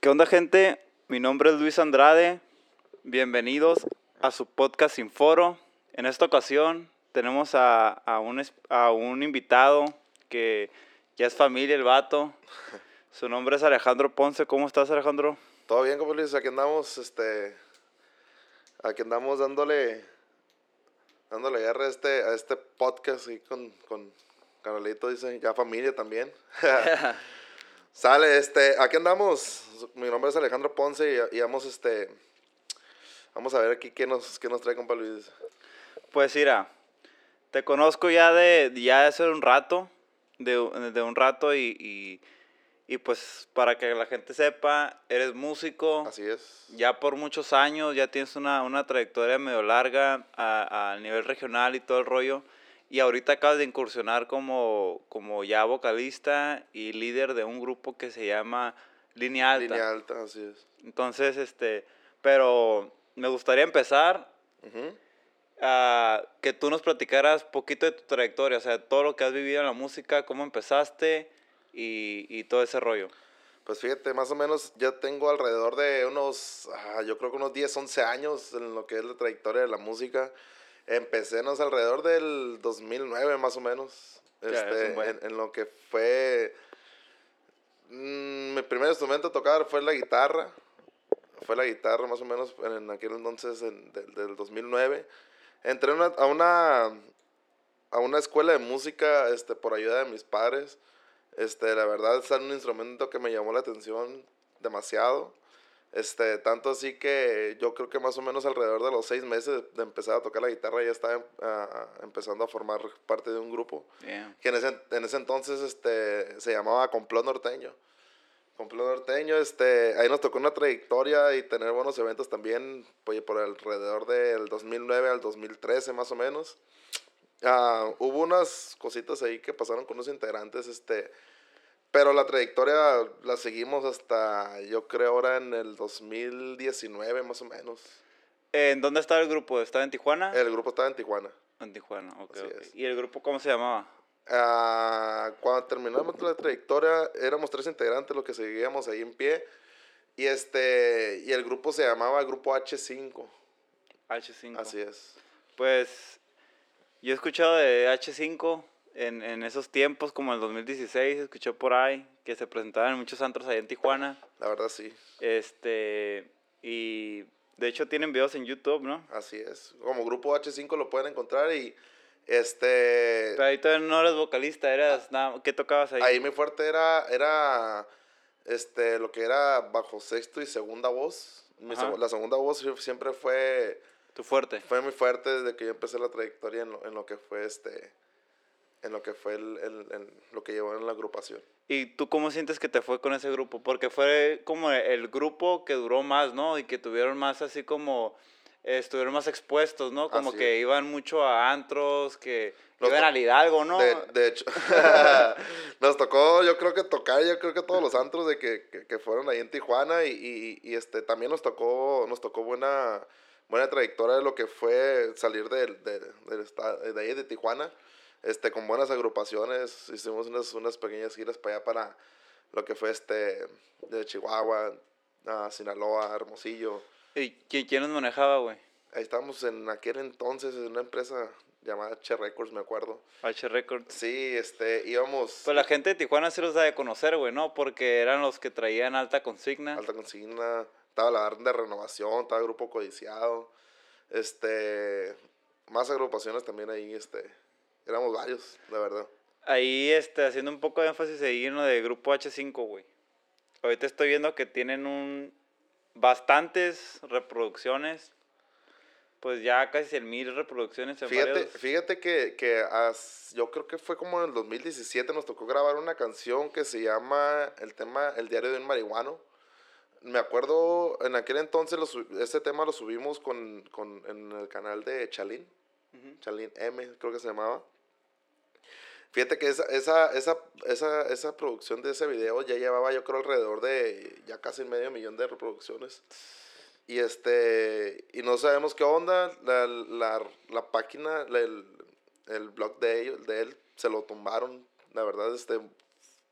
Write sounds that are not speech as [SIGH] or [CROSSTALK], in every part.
¿Qué onda gente? Mi nombre es Luis Andrade. Bienvenidos a su podcast Sin Foro. En esta ocasión tenemos a, a, un, a un invitado que ya es familia, el vato. Su nombre es Alejandro Ponce. ¿Cómo estás Alejandro? Todo bien, como Luis, aquí andamos, este, aquí andamos dándole, dándole guerra a este, a este podcast y con, con Carolito, dice, ya familia también. [LAUGHS] Sale, este, aquí andamos, mi nombre es Alejandro Ponce y, y vamos, este, vamos a ver aquí qué nos, qué nos trae compa Luis. Pues mira, te conozco ya de ya hace un rato, de, de un rato y, y, y pues para que la gente sepa, eres músico. Así es. ya por muchos años, ya tienes una, una trayectoria medio larga a, a nivel regional y todo el rollo. Y ahorita acabas de incursionar como, como ya vocalista y líder de un grupo que se llama Línea Alta. Línea alta, así es. Entonces, este, pero me gustaría empezar a que tú nos platicaras poquito de tu trayectoria, o sea, todo lo que has vivido en la música, cómo empezaste y, y todo ese rollo. Pues fíjate, más o menos yo tengo alrededor de unos, ah, yo creo que unos 10, 11 años en lo que es la trayectoria de la música. Empecé no sé, alrededor del 2009 más o menos, este, un buen. en, en lo que fue... mm, mi primer instrumento a tocar fue la guitarra. Fue la guitarra más o menos en aquel entonces en- del, del 2009. Entré una- a, una, a una escuela de música este, por ayuda de mis padres. Este, la verdad es un instrumento que me llamó la atención demasiado. Este, tanto así que yo creo que más o menos alrededor de los seis meses de empezar a tocar la guitarra ya estaba ah, empezando a formar parte de un grupo Yeah. que en ese, en ese entonces este, se llamaba Complot Norteño. Complot Norteño, este, ahí nos tocó una trayectoria y tener buenos eventos también, pues, por alrededor del 2009 al 2013 más o menos. Ah, hubo unas cositas ahí que pasaron con unos integrantes, este, pero la trayectoria la seguimos hasta, yo creo, ahora en el 2019 más o menos. ¿En dónde estaba el grupo? ¿Estaba en Tijuana? El grupo estaba en Tijuana. En Tijuana, ok. Así ok. es. ¿Y el grupo cómo se llamaba? Ah, cuando terminamos la trayectoria, éramos tres integrantes los que seguíamos ahí en pie. Y este y el grupo se llamaba Grupo H5. H5. Así es. Pues yo he escuchado de H5 en, en esos tiempos, como el 2016, escuché por ahí que se presentaban en muchos antros allá en Tijuana. La verdad sí. Este, y de hecho tienen videos en YouTube, ¿no? Así es. Como Grupo H5 lo pueden encontrar y este Pero ahí todavía no eres vocalista, eras nada, ¿qué tocabas ahí? ahí mi fuerte era era este lo que era bajo sexto y segunda voz. Mi Ajá. seg- la segunda voz siempre fue Tu fuerte. fue muy fuerte desde que yo empecé la trayectoria en lo, en lo que fue este en lo que fue el, el- el- lo que llevó en la agrupación ¿Y tú cómo sientes que te fue con ese grupo? Porque fue como el grupo que duró más, ¿no? Y que tuvieron más así como, eh, estuvieron más expuestos, ¿no? Como Así que es. iban mucho a antros, que Los iban al Hidalgo, ¿no? de, de hecho [LAUGHS] nos tocó yo creo que tocar yo creo que todos los antros de que, que, que fueron ahí en Tijuana y, y, y, este también nos tocó nos tocó buena buena trayectoria de lo que fue salir del, del, del de ahí de Tijuana este con buenas agrupaciones hicimos unas, unas pequeñas giras para allá para lo que fue este de Chihuahua a Sinaloa Hermosillo ¿Y quién, quién nos manejaba, güey? ahí estábamos en aquel entonces en una empresa llamada Che Records me acuerdo H Records. sí este íbamos Pues la gente de Tijuana sí los da de conocer, güey, ¿no? Porque eran los que traían alta consigna. Alta Consigna, estaba la Orden de Renovación, estaba Grupo Codiciado, este, más agrupaciones también ahí, este, éramos varios, la verdad. Ahí, este, haciendo un poco de énfasis ahí en lo de Grupo H5, güey. Ahorita estoy viendo que tienen un... Bastantes reproducciones. Pues ya casi 100 mil reproducciones en Fíjate, varios... fíjate que, que as- yo creo que fue como en el 2017 nos tocó grabar una canción que se llama el tema El diario de un marihuano. Me acuerdo, en aquel entonces lo ese tema lo subimos con, con, en el canal de Chalín. Ujú. Charlene M, creo que se llamaba. Fíjate que esa, esa, esa, esa, esa producción de ese video ya llevaba, yo creo, alrededor de ya casi medio millón de reproducciones. Y este, y no sabemos qué onda, la, la, la página, la- el, el blog de, ellos, de él, se lo tumbaron. La verdad, este,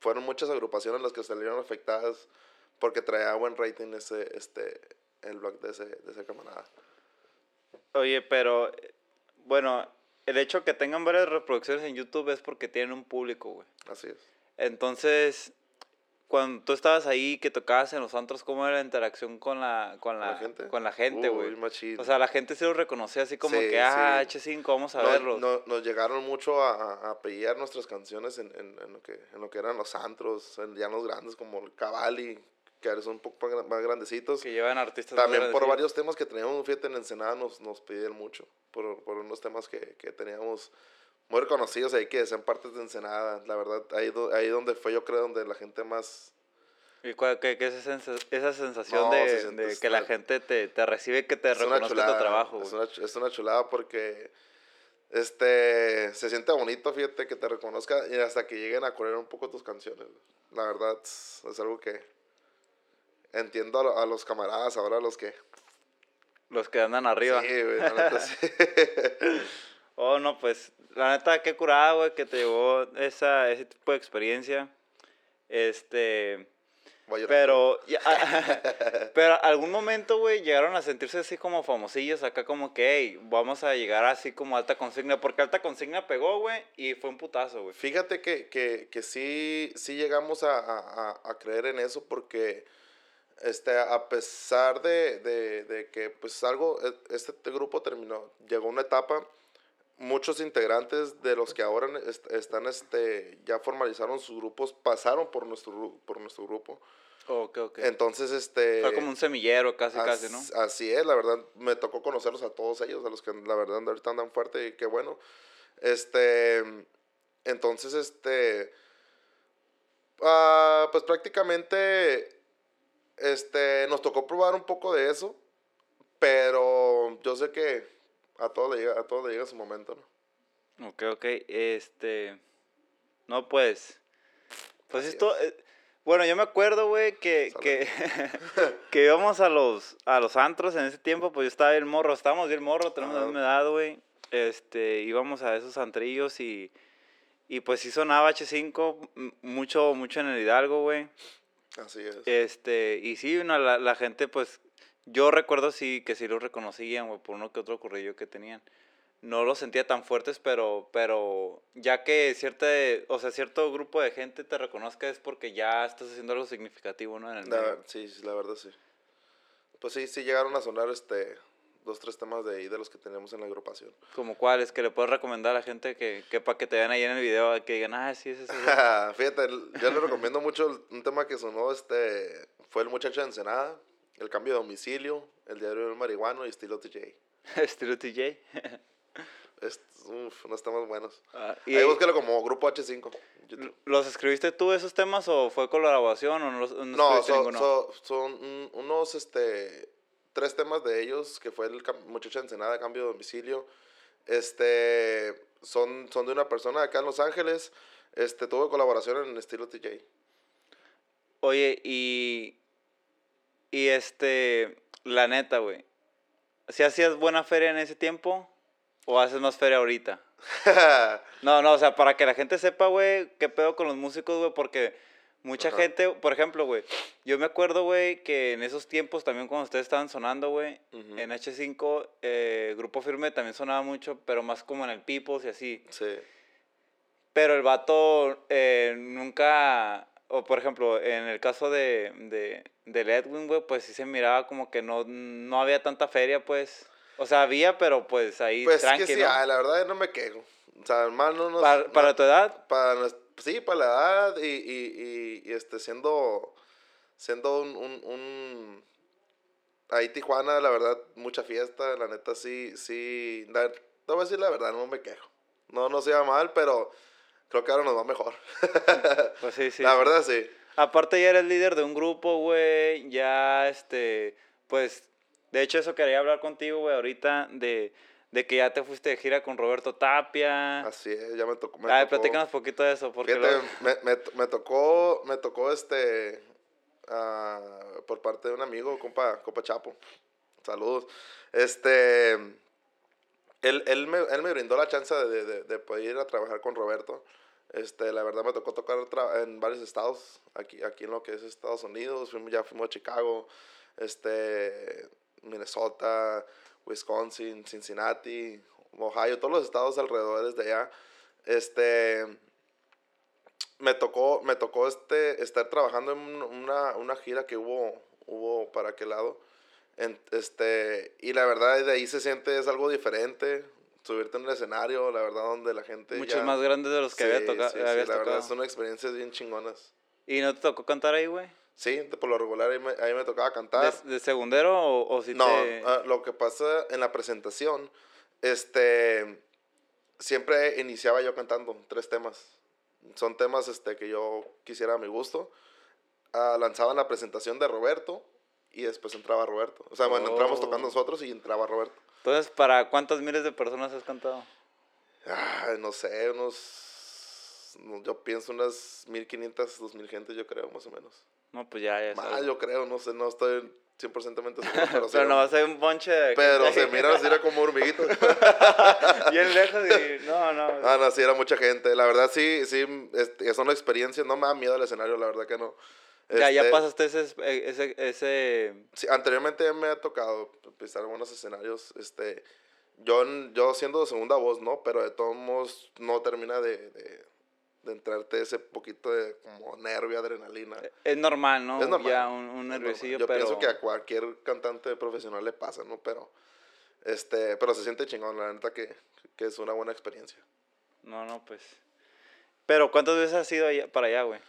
fueron muchas agrupaciones las que salieron afectadas porque traía buen rating ese, este, el blog de ese, de ese camarada. Oye, pero, bueno, el hecho que tengan varias reproducciones en YouTube es porque tienen un público, güey. Así es. Entonces, cuando tú estabas ahí, que tocabas en los antros, ¿cómo era la interacción con la, con la? Con la gente, güey. O sea, la gente se lo reconocía así como Sí, que, ah, sí. H5, vamos a No- verlos. no- nos llegaron mucho a, a, nuestras canciones en, en, en lo que, en lo que eran los antros, en llanos grandes como el Cavalli, que ahora son un poco más gran- más grandecitos. Que llevan artistas. más También por varios temas que teníamos, fíjate, en Ensenada nos, nos pidieron mucho, por, por unos temas que, que teníamos muy reconocidos ahí que decían partes de Ensenada. La verdad, ahí, do- ahí donde fue yo creo donde la gente más... ¿Y cuál, qué, qué es esa, sensa- esa sensación No, se de, siente de que la gente te, te recibe, que te reconozca tu chulada, trabajo, Es una, es una chulada porque este, se siente bonito, fíjate, que te reconozca y hasta que lleguen a correr un poco tus canciones. La verdad, es algo que entiendo a, lo- a los camaradas, ahora los que... Los que andan arriba. Sí, güey, la neta, sí. [LAUGHS] Oh, no, pues, la neta, qué curada, güey, que te llevó esa, ese tipo de experiencia. Este, pero, ya- [LAUGHS] pero algún momento, güey, llegaron a sentirse así como famosillos acá, como que, hey, vamos a llegar así como alta consigna, porque alta consigna pegó, güey, y fue un putazo, güey. Fíjate que, que, que sí, sí llegamos a- a- a creer en eso porque este, a pesar de, de, de que pues algo, e- este grupo terminó, llegó una etapa, muchos integrantes de los que ahora est- están, este, ya formalizaron sus grupos, pasaron por nuestro, por nuestro grupo. Ok, ok. Entonces, este... Fue como un semillero casi, casi, ¿no? As- Así es, la verdad, me tocó conocerlos a todos ellos, a los que la verdad ahorita andan fuerte y qué bueno. Este, entonces, este, ah, pues prácticamente, este, nos tocó probar un poco de eso, pero yo sé que a todo le llega, a todo le llega su momento, ¿no? Ok, ok. Este. No, pues. Pues Así esto. eh, bueno, yo me acuerdo, güey, que, Salud. que, [LAUGHS] [LAUGHS] que íbamos a los, a los antros en ese tiempo, pues yo estaba bien morro, estábamos bien morro, tenemos la misma edad, güey. Este, íbamos a esos antrillos y, y pues sí sonaba H5 m- mucho, mucho en el Hidalgo, güey. Así es. Este, y sí, no, la, la gente, pues, yo recuerdo sí que sí los reconocían, güey, por uno que otro corrillo que tenían. No los sentía tan fuertes, pero, pero ya que cierta, o sea, cierto grupo de gente te reconozca es porque ya estás haciendo algo significativo, ¿no? En el La- medio. sí, sí, la verdad sí. Pues sí, sí llegaron a sonar este dos, tres temas de ahí de los que teníamos en la agrupación. Como cuáles, que le puedes recomendar a la gente que, que para que te vean ahí en el video, que digan, ah, sí, ese es ese. [LAUGHS] Fíjate, yo le recomiendo mucho un tema que sonó, este, fue el muchacho de Ensenada, el cambio de domicilio, el diario del marihuano y estilo TJ. [LAUGHS] Estilo TJ. Es, uf, unos temas buenos. Ah, y Ahí búsquelo como Grupo H5. YouTube. ¿Los escribiste tú esos temas o fue colaboración o no, los, no, No, so- so- son un- unos, este, tres temas de ellos, que fue el muchacho de Ensenada, cambio de domicilio. Este, son, son de una persona acá en Los Ángeles. Este, tuve colaboración en estilo TJ. Oye, y. Y este. La neta, güey. ¿Si hacías buena feria en ese tiempo? ¿O haces más feria ahorita? [LAUGHS] No, no, o sea, para que la gente sepa, güey, qué pedo con los músicos, güey, porque mucha Ajá. gente, por ejemplo, güey, yo me acuerdo, güey, que en esos tiempos también cuando ustedes estaban sonando, güey, Ujú. en H5, eh, Grupo Firme también sonaba mucho, pero más como en el Peoples y así. sí. Pero el vato eh, nunca, o por ejemplo, en el caso de, de, del Edwin, güey, pues sí se miraba como que no, no había tanta feria, pues. O sea, había, pero pues ahí Pues tranqui, que sí, ¿no? ay, la verdad no me quejo. O sea, mal no nos... para, no- para tu edad, para nues- sí, para la edad y, y, y, y, este, siendo, siendo un, un, un- Ahí Tijuana, la verdad, mucha fiesta, la neta sí, sí... La, te voy a decir la verdad, no me quejo. No, no se va mal, pero creo que ahora nos va mejor. [LAUGHS] pues sí, sí. la verdad sí. Aparte ya eres líder de un grupo, güey, ya, este, pues, de hecho eso quería hablar contigo, güey, ahorita, de, de que ya te fuiste de gira con Roberto Tapia. Así es, ya me tocó... Me Ay, tocó- platícanos poquito de eso, porque Fíjate, me, me, me tocó, me tocó este, ah, por parte de un amigo, compa, compa Chapo. Saludos. Este, él, él, me, él me brindó la chance de, de, de poder ir a trabajar con Roberto. Este, la verdad me tocó tocar en varios estados, aquí, aquí en lo que es Estados Unidos, fuimos, ya fuimos a Chicago, este, Minnesota, Wisconsin, Cincinnati, Ohio, todos los estados alrededor de allá. Este, me tocó, me tocó este, estar trabajando en un- una, una gira que hubo, hubo para aquel lado. En- este, y la verdad de ahí se siente es algo diferente, subirte en el escenario, la verdad donde la gente Muchos ya- más grandes de los que Sí, había toca- sí, sí, habías la verdad tocado. son experiencias bien chingonas. ¿Y no te tocó cantar ahí, güey? Sí, por lo regular ahí me, ahí me tocaba cantar. ¿De, de segundero o, o si no, te...? ah, lo que pasa en la presentación, este, siempre iniciaba yo cantando tres temas. Son temas este, que yo quisiera a mi gusto. Ah, lanzaban la presentación de Roberto y después entraba Roberto. O sea, bueno, entramos tocando Oh. nosotros y entraba Roberto. Entonces, ¿para cuántas miles de personas has cantado? No sé, unos, no, yo pienso unas 1500, 2000 gentes, yo creo, más o menos. No, pues ya, ya sabes. yo creo, no sé, no estoy 100% seguro, [LAUGHS] pero, Pero no va a ser un bonche de... pero se mira así era como hormiguitos. [LAUGHS] Bien lejos y... No, no. Ah, no, sí, era mucha gente. La verdad, sí, sí, este, son experiencias. No me da miedo el escenario, la verdad que no. ya, ya Este, pasaste ese... ese, ese... sí, anteriormente me ha tocado pisar algunos escenarios. Este, yo, yo siendo segunda voz, ¿no? Pero de todos modos no termina de, de, de entrarte ese poquito de como nervio, adrenalina. Es normal, ¿no? Es normal. Ya un, un nerviosillo, Yo pero... pienso que a cualquier cantante profesional le pasa, ¿no? Pero, este, pero se siente chingón, la neta que, que es una buena experiencia. No, no, pues... Pero ¿cuántas veces has ido allá- para allá, güey?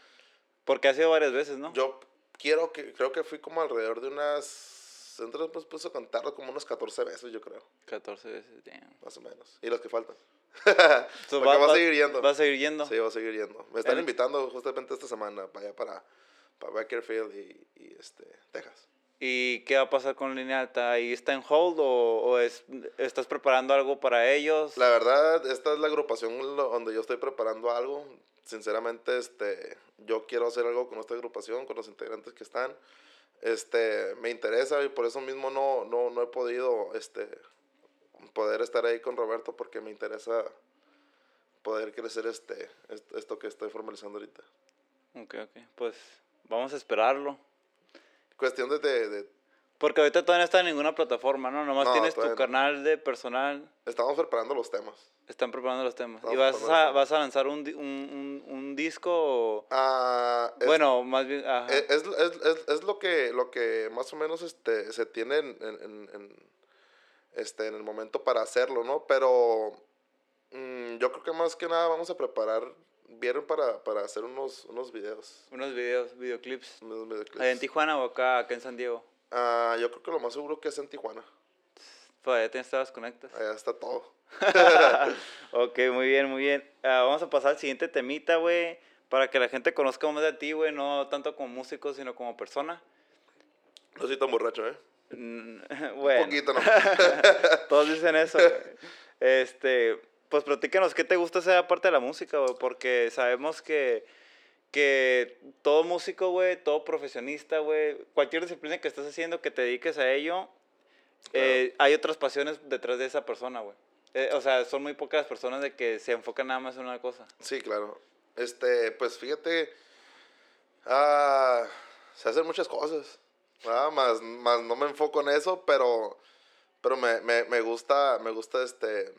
Porque has ido varias veces, ¿no? Yo quiero que, creo que fui como alrededor de unas, entonces pues puse a contarlo como unos 14 veces, yo creo, 14 veces, damn. más o menos. Y los que faltan. [LAUGHS] So, Porque va a seguir yendo. Va a seguir yendo. Sí, va a seguir yendo. Me están El- invitando justamente esta semana para allá, para, para Bakersfield y, y este, Texas. ¿Y qué va a pasar con Línea Alta? ¿Ahí está en hold o, o es, estás preparando algo para ellos? La verdad, esta es la agrupación donde yo estoy preparando algo. Sinceramente, este, yo quiero hacer algo con esta agrupación, con los integrantes que están. Este, me interesa y por eso mismo no, no, no he podido este, poder estar ahí con Roberto porque me interesa poder crecer este, est- esto que estoy formalizando ahorita. Ok, ok. Pues vamos a esperarlo. Cuestión de, de, de- Porque ahorita todavía no está en ninguna plataforma, ¿no? Nomás No, tienes tu no. canal de personal. estamos preparando los temas. Están preparando los temas. ¿Y vas a, vas a lanzar un, un, un, un disco o...? Ah, es- Bueno, más bien... ajá. Es, es, es, es- lo, que, lo que más o menos este, se tiene en, en, en- en, este, en el momento para hacerlo, ¿no? Pero mm, yo creo que más que nada vamos a preparar, vieron para, para hacer unos, unos videos. Unos videos, videoclips. unos videoclips. ¿Allá en Tijuana o acá, acá en San Diego? Ah, yo creo que lo más seguro que es en Tijuana. Pues allá tienes todas las conectas. Allá está todo. [LAUGHS] Ok, muy bien, muy bien. Ah, vamos a pasar al siguiente temita, güey. Para que la gente conozca más de ti, güey. No tanto como músico, sino como persona. No soy tan borracho, ¿eh? Mm, [LAUGHS] Un poquito, ¿no? [LAUGHS] todos dicen eso. [LAUGHS] Este, pues platícanos, ¿qué te gusta hacer aparte de la música, güey? Porque sabemos que, que todo músico, güey, todo profesionista, güey, cualquier disciplina que estés haciendo, que te dediques a ello, eh, hay otras pasiones detrás de esa persona, güey. Eh, o sea, son muy pocas las personas de que se enfocan nada más en una cosa. Sí, claro. Este, pues fíjate, ah, se hacen muchas cosas. Más, más no me enfoco en eso, pero, pero me, me, me gusta, me gusta este,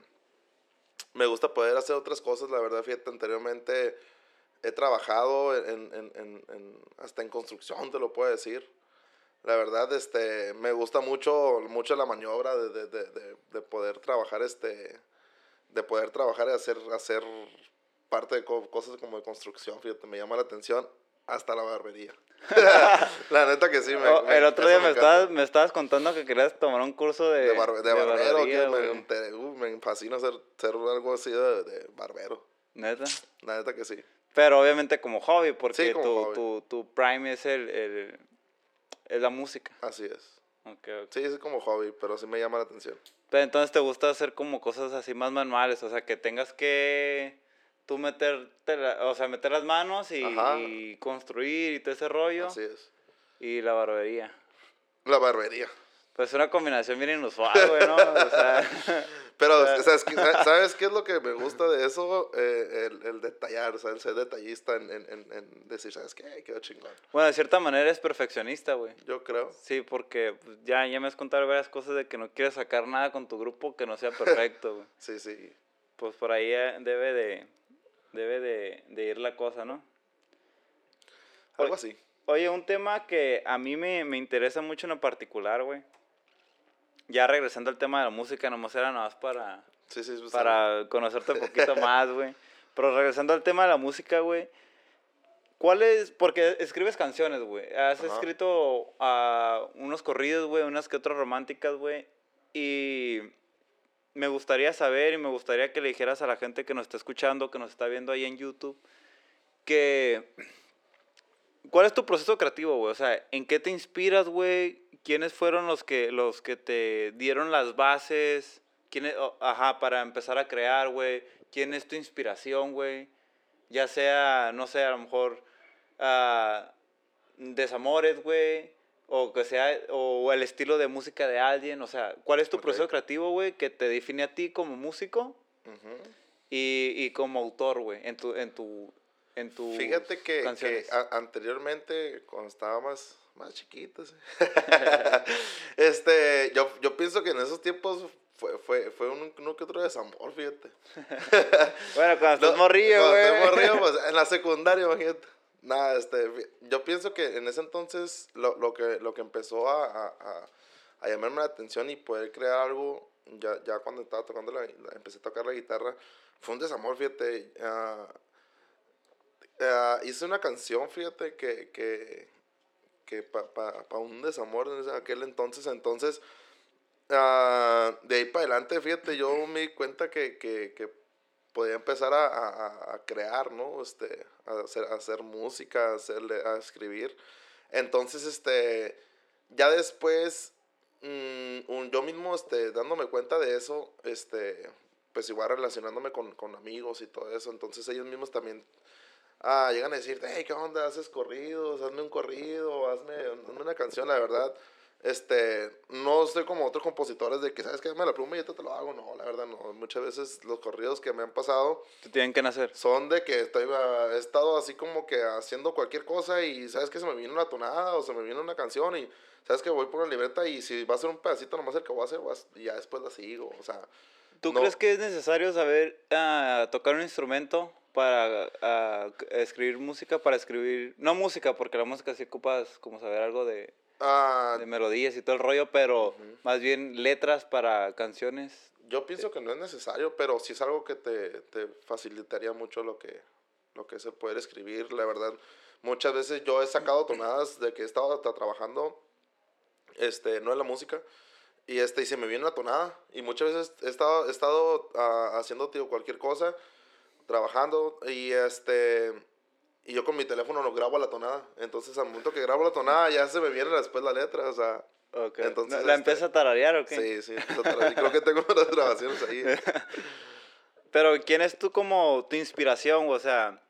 me gusta poder hacer otras cosas. La verdad, fíjate, anteriormente he trabajado en, en, en, en- hasta en construcción, te lo puedo decir. La verdad, este, me gusta mucho, mucho la maniobra de, de, de, de, de poder trabajar, este, de poder trabajar y hacer, hacer parte de co- cosas como de construcción, fíjate, me llama la atención hasta la barbería. [LAUGHS] la neta que sí. Me, Oh, me- el otro día me estabas, me estabas contando que querías tomar un curso de, De, barbe- de barbero, barbería, que me, uh, me fascina ser, ser algo así de, de barbero. Neta. La neta que sí. Pero obviamente como hobby, porque Sí, como tu, hobby. Tu, tu prime es, el, el- es la música. Así es. Ok, ok. Sí, es como hobby, pero sí me llama la atención. Pero entonces te gusta hacer como cosas así más manuales, o sea, que tengas que tú meterte, la- o sea, meter las manos y, construir y todo ese rollo. Así es. Y la barbería. La barbería. Pues una combinación bien inusual, güey, ¿no? O sea... [LAUGHS] Pero, ¿sabes qué, ¿sabes qué es lo que me gusta de eso? Eh, el, el, detallar, o sea, el ser detallista en, en, en, decir, ¿sabes qué? Quedó chingón. Bueno, de cierta manera es perfeccionista, güey. Yo creo. Sí, porque pues, ya, ya me has contado varias cosas de que no quieres sacar nada con tu grupo que no sea perfecto, güey. [LAUGHS] sí, sí. Pues por ahí eh, debe de, debe de, de ir la cosa, ¿no? Algo así. Oye, un tema que a mí me, me interesa mucho en lo particular, güey ya regresando al tema de la música, nomás era nada más para, sí, sí, pues, para conocerte un poquito [LAUGHS] más, güey. Pero regresando al tema de la música, güey. ¿Cuál es? Porque escribes canciones, güey. Has escrito uh, unos corridos, güey, unas que otras románticas, güey. Y me gustaría saber y me gustaría que le dijeras a la gente que nos está escuchando, que nos está viendo ahí en YouTube, que... ¿Cuál es tu proceso creativo, güey? O sea, ¿en qué te inspiras, güey? ¿quiénes fueron los que, los que te dieron las bases? ¿Quién ajá, para empezar a crear, güey. ¿Quién es tu inspiración, güey? Ya sea, no sé, a lo mejor uh, desamores, güey. O que sea, o el estilo de música de alguien. O sea, ¿cuál es tu proceso creativo, güey, que te define a ti como músico? y, y, como autor, güey, en tu, en tu, en tu Fíjate que, que anteriormente, cuando estaba más, más chiquitos. [LAUGHS] este, yo, yo pienso que en esos tiempos fue, fue, fue un, uno que otro desamor, fíjate. [LAUGHS] bueno, cuando [LAUGHS] estás morrillo, güey. Cuando morrillo, pues, en la secundaria, imagínate. Nada, este, yo pienso que en ese entonces lo, lo que, lo que empezó a, a, a, llamarme la atención y poder crear algo, ya, ya cuando estaba tocando la, empecé a tocar la guitarra, fue un desamor, fíjate. Uh, uh, hice una canción, fíjate, que, que, que para pa, un desamor en aquel entonces. Entonces, uh, de ahí para adelante, fíjate, yo me di cuenta que, que, que podía empezar a, a, a, crear, ¿no? Este, hacer, hacer música, hacerle, a escribir. Entonces, este, ya después, um, yo mismo, este, dándome cuenta de eso, este, pues igual relacionándome con, con amigos y todo eso, entonces ellos mismos también ah, llegan a decirte, hey, ¿qué onda? ¿Haces corridos? Hazme un corrido, hazme, una canción, la verdad. Este, no estoy como otros compositores de que, ¿sabes qué? Me la pluma y yo te lo hago. No, la verdad no. Muchas veces los corridos que me han pasado... Te tienen que nacer. Son de que estoy, ah, he estado así como que haciendo cualquier cosa y, ¿sabes que Se me viene una tonada o se me viene una canción y, ¿sabes que Voy por una libreta y si va a ser un pedacito nomás el que voy a hacer, y ya después la sigo. O sea... ¿Tú crees que es necesario saber uh, tocar un instrumento para escribir música, para escribir, no música, porque la música sí ocupas como saber algo de, ah, de melodías y todo el rollo, pero más bien letras para canciones. Yo pienso que no es necesario, pero sí es algo que te, te facilitaría mucho lo que, lo que se puede escribir, la verdad. Muchas veces yo he sacado tonadas de que he estado trabajando, este, no en la música, y, este, y se me viene una tonada. Y muchas veces he estado, he estado uh, haciendo tío, cualquier cosa trabajando y este y yo con mi teléfono no grabo la tonada. Entonces al momento que grabo la tonada ya se me viene después la letra, o sea, entonces ¿La este, empieza a tararear o qué? Sí, sí, creo que tengo [LAUGHS] unas grabaciones ahí. [LAUGHS] Pero ¿quién es tú como tu inspiración, o sea,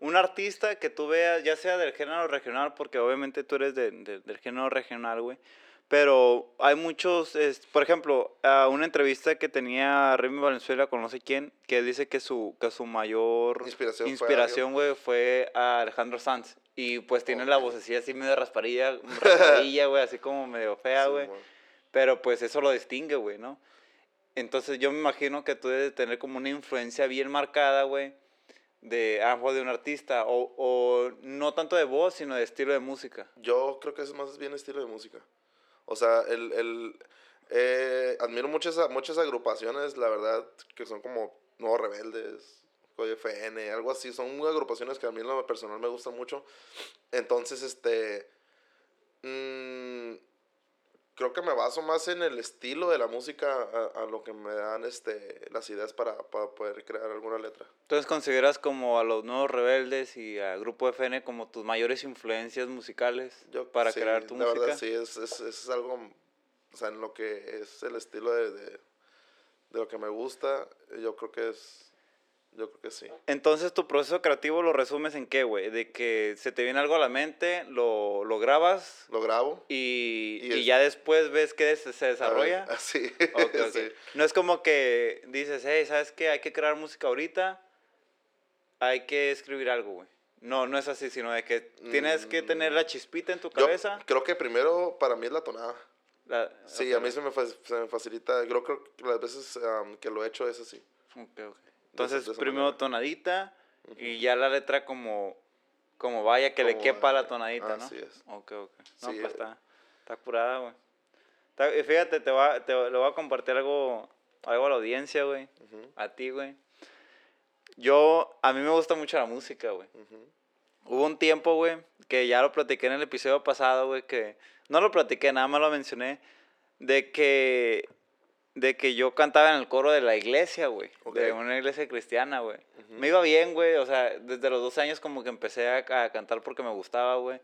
un artista que tú veas, ya sea del género regional, porque obviamente tú eres de, del género regional, güey, pero hay muchos, por ejemplo, a una entrevista que tenía Remy Valenzuela con no sé quién, que dice que su, que su mayor inspiración, güey, fue, a Alejandro Sanz. Y pues tiene la vocecilla así medio rasparilla, raspadilla, güey, así como medio fea, güey. Pero pues eso lo distingue, güey, ¿no? Entonces yo me imagino que tú debes tener como una influencia bien marcada, güey, de, a de un artista, o, o no tanto de voz, sino de estilo de música. Yo creo que es más bien estilo de música. O sea, el, el, eh, admiro muchas, muchas agrupaciones, la verdad, que son como Nuevos Rebeldes, FN, algo así. Son agrupaciones que a mí en lo personal me gustan mucho. Entonces, este... Mmm, creo que me baso más en el estilo de la música a, a lo que me dan este, las ideas para, para, poder crear alguna letra. Entonces consideras como a los nuevos rebeldes y a Grupo FN como tus mayores influencias musicales Yo, para crear tu la música. Verdad, sí, es, es, es, algo, o sea, en lo que es el estilo de, de, de, lo que me gusta, yo creo que es Yo creo que sí. Entonces, ¿tu proceso creativo lo resumes en qué, güey? De que se te viene algo a la mente, lo, lo grabas Lo grabo. y, Y y es- ya después ves que se, se desarrolla. [LAUGHS] Así. Ok, ok. [LAUGHS] sí. No es como que dices, hey, ¿sabes qué? Hay que crear música ahorita. Hay que escribir algo, güey. No, no es así, sino de que tienes que tener la chispita en tu Mm. Yo cabeza. creo que primero para mí es la tonada. La- Sí, ok, a mí se me, se me facilita. Yo creo que las veces am, que lo he hecho es así. ok, ok. Entonces, primero manera. tonadita y ya la letra como, como vaya, que le Como quepa la vaya. tonadita, ¿no? Así es. Ok, ok. No, Sí, pues eh. está, está curada, güey. Está- y fíjate, te, va, te le voy a compartir algo, algo a la audiencia, güey. Ujú, A ti, güey. Yo, a mí me gusta mucho la música, güey. ujú. Hubo un tiempo, güey, que ya lo platiqué en el episodio pasado, güey, que no lo platiqué, nada más lo mencioné, de que, de que yo cantaba en el coro de la iglesia, güey, de Ok. una iglesia cristiana, güey. Me iba bien, güey, o sea, desde los 12 años como que empecé a, a cantar porque me gustaba, güey,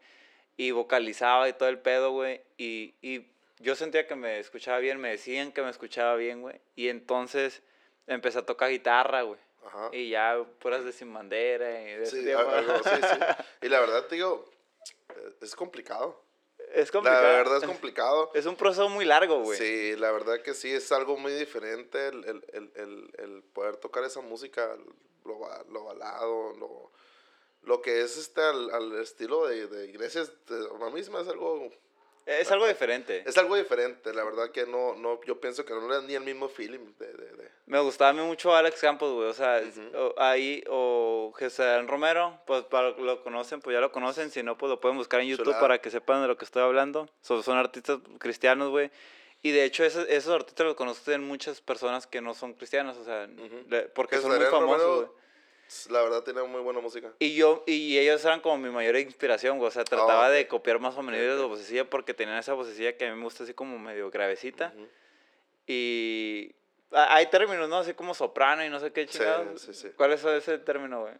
y vocalizaba y todo el pedo, güey, y, y yo sentía que me escuchaba bien, me decían que me escuchaba bien, güey, y entonces empecé a tocar guitarra, güey. Ajá. Y ya puras de sin bandera y de Sí, algo, sí, sí. [LAUGHS] Y la verdad, te digo, eh, es complicado. Es complicado. La verdad es complicado. Es un proceso muy largo, güey. Sí, la verdad que sí, es algo muy diferente el, el, el, el, el poder tocar esa música, lo, lo balado, lo, lo que es este al, al estilo de, de iglesias, de, a mí se me hace algo, Es algo diferente. es algo diferente, la verdad que no, no yo pienso que no le dan ni el mismo feeling de, de, de- Me gustaba a mí mucho Alex Campos, güey. O sea, o- ahí, o Jesús Romero, pues para lo conocen, pues ya lo conocen. Si no, pues lo pueden buscar en YouTube Chulada. para que sepan de lo que estoy hablando. Son, son artistas cristianos, güey. Y de hecho, esos, esos artistas los conocen muchas personas que no son cristianas, o sea, porque son muy famosos, güey. La verdad tiene muy buena música. Y yo, y ellos eran como mi mayor inspiración, güey. O sea, trataba Ah, de copiar más o menos Ok, de ok. la vocecilla porque tenían esa vocecilla que a mí me gusta así como medio gravecita. Y hay términos, ¿no? Así como soprano y no sé qué Sí, chingados. sí, sí. ¿Cuál es ese término, güey?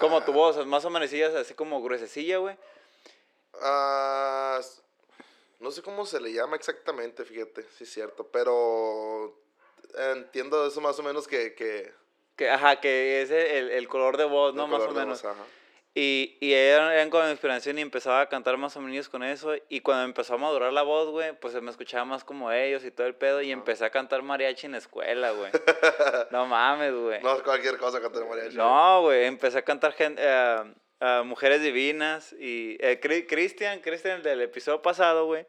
Como tu Ah. voz, más o menos así como gruesecilla, güey. Ah, no sé cómo se le llama exactamente, fíjate, sí es cierto, pero entiendo eso más o menos que... que Que, ajá, que es el, el color de voz, ¿no? el Más o menos. voz. Y, y eran, eran mi inspiración y empezaba a cantar más o menos con eso. Y cuando empezó a madurar la voz, güey, pues me escuchaba más como ellos y todo el pedo. Y empecé a cantar mariachi en la escuela, güey. [LAUGHS] no mames, güey. No es cualquier cosa cantar mariachi. No, güey, empecé a cantar gen- eh, a Mujeres Divinas y eh, Cri- Cristian, Cristian del episodio pasado, güey,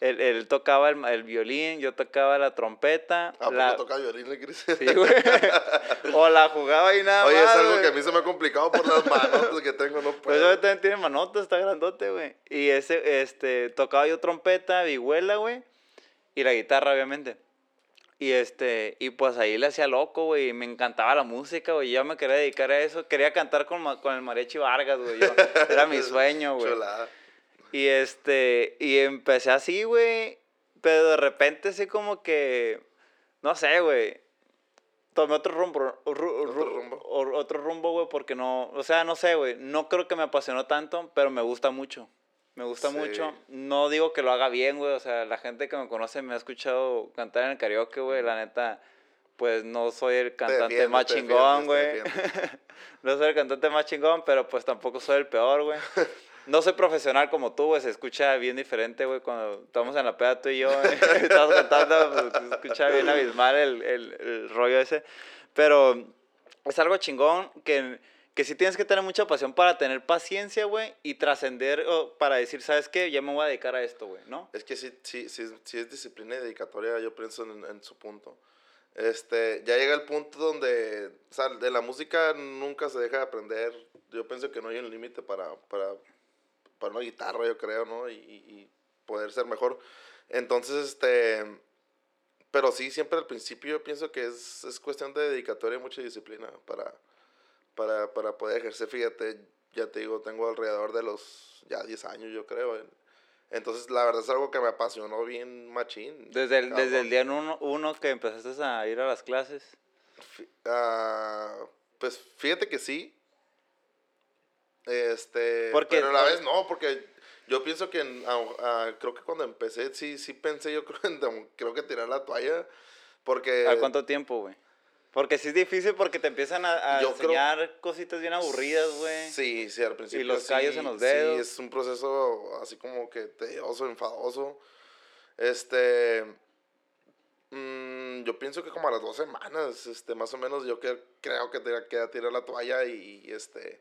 él, él tocaba el, el violín, yo tocaba la trompeta, Ah, la, toca violín, Cris? sí, güey, o la jugaba y nada Oye, más, es algo güey. que a mí se me ha complicado por las manos que tengo, no Pues puedo. eso también tiene manotas, está grandote, güey. Y ese, este, tocaba yo trompeta, vihuela, güey, y la guitarra, obviamente. Y este, y pues ahí le hacía loco, güey, y me encantaba la música, güey, yo me quería dedicar a eso, quería cantar con, con el mariachi Vargas, güey, yo- era mi [LAUGHS] sueño, güey. Chulada. Y este, y empecé así, güey, pero de repente así como que, no sé, güey, tomé otro rumbo, ru- ru- ¿Otro rumbo? o- otro rumbo, güey, porque no, o sea, no sé, güey, no creo que me apasionó tanto, pero me gusta mucho. Me gusta Sí. mucho. No digo que lo haga bien, güey. O sea, la gente que me conoce me ha escuchado cantar en el karaoke, güey. La neta, pues no soy el cantante más chingón, güey. [LAUGHS] no soy el cantante más chingón, pero pues tampoco soy el peor, güey. [LAUGHS] No soy profesional como tú, güey. Se escucha bien diferente, güey. Cuando estamos en la peda tú y yo, [LAUGHS] estamos cantando, pues, se escucha bien abismal el, el, el rollo ese. Pero es algo chingón que, que sí tienes que tener mucha pasión para tener paciencia, güey, y trascender, para decir, ¿sabes qué? Ya me voy a dedicar a esto, güey, ¿no? Es que sí, sí, sí, sí es disciplina y dedicatoria, yo pienso en, en su punto. Este, ya llega el punto donde, o sea, de la música nunca se deja de aprender. Yo pienso que no hay un límite para, para, para una guitarra, yo creo, ¿no? Y, y- poder ser mejor. Entonces, este, pero sí, siempre al principio yo pienso que es, es cuestión de dedicatoria y mucha disciplina para, para, para poder ejercer. Fíjate, ya te digo, tengo alrededor de los, ya 10 años, yo creo. en- entonces, la verdad es algo que me apasionó bien machín. Desde el, desde el día uno, uno que empezaste a ir a las clases. Ah, pues fíjate que sí. Este, Porque- pero a la vez no, porque yo pienso que en- ah, creo que cuando empecé sí sí pensé yo [LAUGHS] creo en creo que tirar la toalla porque ¿A cuánto tiempo, güey? Porque sí es difícil porque te empiezan a, a Yo creo- enseñar cositas bien aburridas, güey. Sí, sí, al principio. los sí, callos en los dedos. Sí, es un proceso así como que tedioso, enfadoso. Este. mm, yo pienso que como a las dos semanas, este, más o menos, yo que, creo que te queda tirar la toalla y, y, este.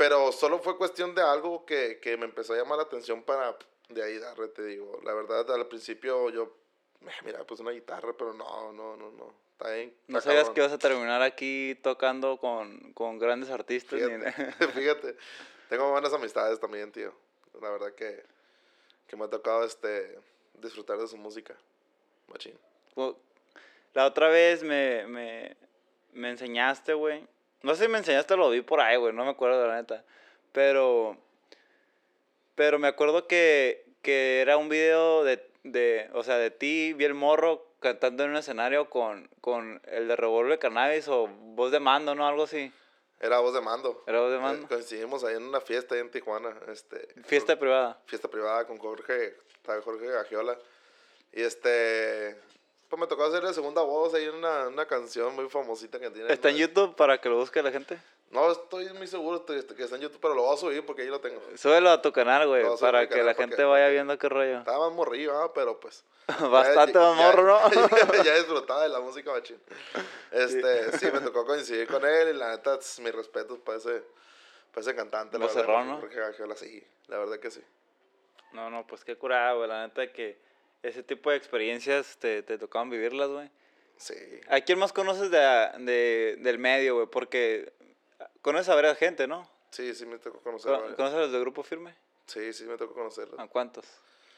Pero solo fue cuestión de algo que, que me empezó a llamar la atención para de ahí darle, te digo. La verdad, al principio yo. "Eh, Mira, pues una guitarra, pero no, no, no, no. Está bien. No sabías cabrón". que ibas a terminar aquí tocando con, con grandes artistas. ni- Fíjate, [LAUGHS] fíjate. Tengo buenas amistades también, tío. La verdad que, que me ha tocado este disfrutar de su música. Machín. La otra vez me, me, me enseñaste, güey. No sé si me enseñaste lo vi por ahí, güey. No me acuerdo, la neta. Pero. Pero me acuerdo que, que era un video de, de. O sea, de ti, vi el morro cantando en un escenario con, con el de Revolver Cannabis o voz de mando, ¿no? Algo así. Era voz de mando. Era voz de Eh, mando. coincidimos ahí en una fiesta ahí en Tijuana. Este, Fiesta privada. fiesta privada con Jorge, Jorge Gagiola. Y este. Pues me tocó hacer la segunda voz ahí en una, una canción muy famosita que tiene. ¿Está en YouTube para que lo busque la gente? No, estoy muy seguro que que está en YouTube, pero lo voy a subir porque ahí lo tengo. Súbelo a tu canal, güey, para que la gente vaya viendo qué rollo. Estaba más morrillo, ah, pero pues. [LAUGHS] Bastante ya- morro, ¿no? [LAUGHS] Ya, ya [LAUGHS] disfrutaba de la música machín. Este, sí. me tocó coincidir con él y la neta, mis respetos para ese, para ese cantante. Lo cerró, ¿no? Sí, la verdad que sí. No, no, pues qué curada, güey. La neta que ese tipo de experiencias te, te tocaban vivirlas, güey. Sí. ¿A quién más conoces de, de- del medio, güey? Porque conoces a varias gente, ¿no? Sí, sí me tocó conocerlo. ¿Con- ¿Conoces a los de Grupo Firme? Sí, sí me tocó conocerlo. ¿A cuántos?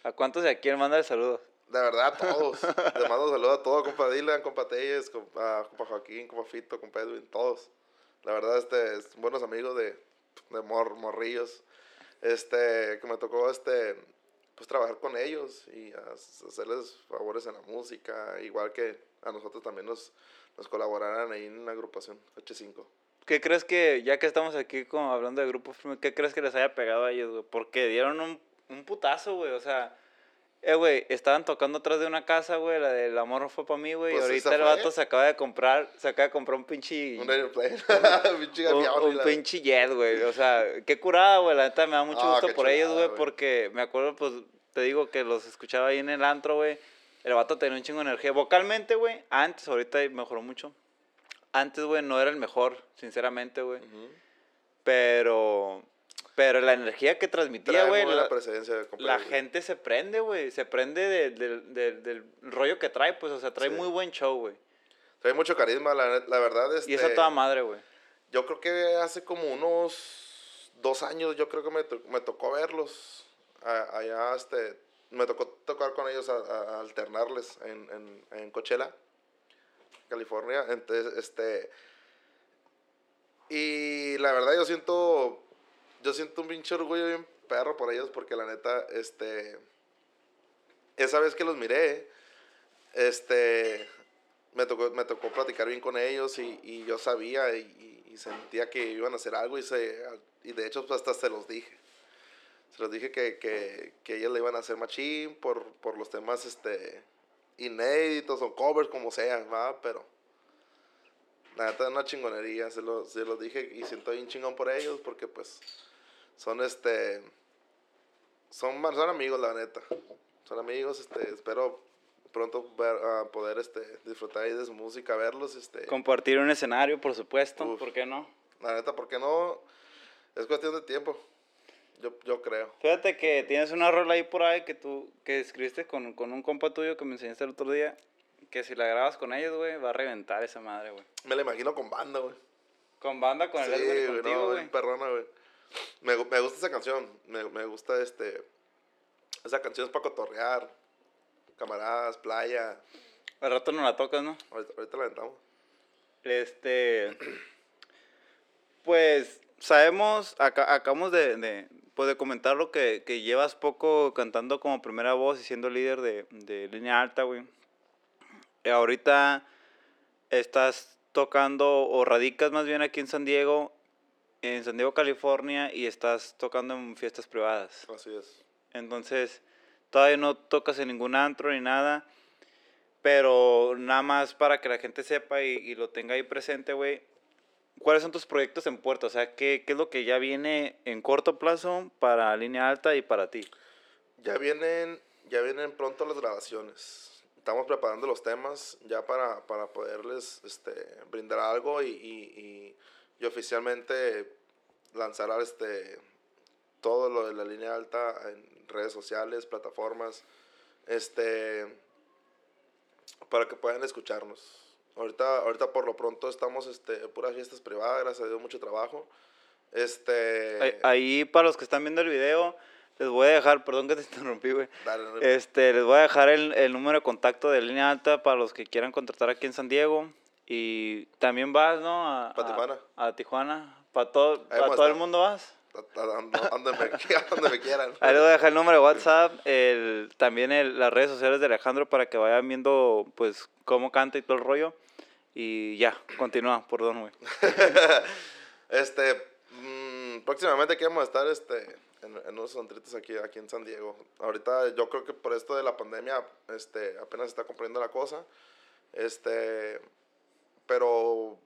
¿A cuántos de aquí le manda el saludo? De verdad, a [LAUGHS] todos. Les mando saludos a todos, compa Dylan, compa Telles, compa, compa Joaquín, compa Fito, compa Edwin, todos. La verdad, este, es buenos amigos de, de mor, morrillos. Este, que me tocó, este, pues trabajar con ellos y hacerles favores en la música, igual que a nosotros también nos, nos colaboraran ahí en la agrupación H5. ¿Qué crees que, ya que estamos aquí como hablando de Grupo Firme, qué crees que les haya pegado a ellos, güey? Porque dieron un, un putazo, güey. O sea, eh, güey, estaban tocando atrás de una casa, güey, la del amor no fue para mí, güey. Pues y ahorita esa el vato se acaba de comprar, se acaba de comprar un pinche... Un airplane. [LAUGHS] [LAUGHS] Pinche un, un la- pinche jet, güey. O sea, qué curada, güey. La neta me da mucho Ah, gusto por ellos, chulada, güey. güey. Porque me acuerdo, pues, te digo que los escuchaba ahí en el antro, güey. El vato tenía un chingo de energía. Vocalmente, güey, antes, ahorita mejoró mucho. Antes, güey, no era el mejor, sinceramente, güey. Pero, pero la energía que transmitía, güey, la, gente se prende, güey. Se prende de- del- del- del rollo que trae, pues, o sea, trae Sí. muy buen show, güey. Trae mucho carisma, la, la verdad. Este, Y esa toda madre, güey. Yo creo que hace como unos dos años, yo creo que me, to- me tocó verlos a- allá, este, me tocó tocar con ellos, a, a- a alternarles en, en, en Coachella, California. Entonces, este, y la verdad yo siento, yo siento un pinche orgullo bien perro por ellos porque la neta, este, esa vez que los miré, este, me tocó, me tocó platicar bien con ellos y, y yo sabía y, y sentía que iban a hacer algo y, se, y de hecho pues, hasta se los dije. Se los dije que, que, que ellos le iban a hacer machín por, por los temas este, inéditos o covers, como sea, ¿va? Pero la neta es una chingonería, se los, se los dije y siento bien chingón por ellos porque pues son este, son, son amigos la neta, son amigos, este, espero pronto ver, ah, poder este, disfrutar ahí de su música, verlos, este, Compartir un escenario, por supuesto. Uf. ¿Por qué no? la neta, porque no, es cuestión de tiempo, yo, yo creo. Fíjate que tienes una rola ahí por ahí que tú que escribiste con, con un compa tuyo que me enseñaste el otro día. Que si la grabas con ellos, güey, va a reventar esa madre, güey. Me la imagino con banda, güey. Con banda, con el Sí, güey, no, güey. Me, me gusta esa canción, me, me gusta este, esa canción es para cotorrear, camaradas, playa, Al rato no la tocas, ¿no? ahorita, ahorita la aventamos. Este. Pues sabemos, aca- acabamos de, de, pues, de comentar lo que, que llevas poco cantando como primera voz y siendo líder de, de línea alta, güey. Eh, ahorita estás tocando o radicas más bien aquí en San Diego, en San Diego, California, y estás tocando en fiestas privadas. Así es. Entonces, todavía no tocas en ningún antro ni nada. Pero nada más para que la gente sepa y, y lo tenga ahí presente, güey. ¿Cuáles son tus proyectos en puerto? O sea, ¿qué, ¿qué es lo que ya viene en corto plazo para línea alta y para ti? Ya vienen, ya vienen pronto las grabaciones. Estamos preparando los temas ya para, para poderles este, brindar algo y, y, y, oficialmente lanzar este, todo lo de la línea alta en redes sociales, plataformas, este, para que puedan escucharnos. Ahorita, ahorita por lo pronto estamos este, puras fiestas privadas, gracias a Dios, mucho trabajo. Este... Ahí, para los que están viendo el video, les voy a dejar, perdón que te [LAUGHS] interrumpí, güey. Dale, Este, les voy a dejar el, el número de contacto de línea alta para los que quieran contratar aquí en San Diego. Y también vas, ¿no? A, Pa' a- Tijuana. A, Tijuana. ¿Para todo, para a todo el mundo vas? a- a- a- a donde me, [LAUGHS] a me quieran. Ahí les voy a dejar el número de WhatsApp, el, también el- las redes sociales de Alejandro para que vayan viendo pues cómo canta y todo el rollo. Y ya, continúa, perdón, güey. [LAUGHS] Este, mm, próximamente aquí vamos a estar este, en, en unos antritos aquí, aquí en San Diego. Ahorita yo creo que por esto de la pandemia este, apenas se está comprendiendo la cosa. Este, pero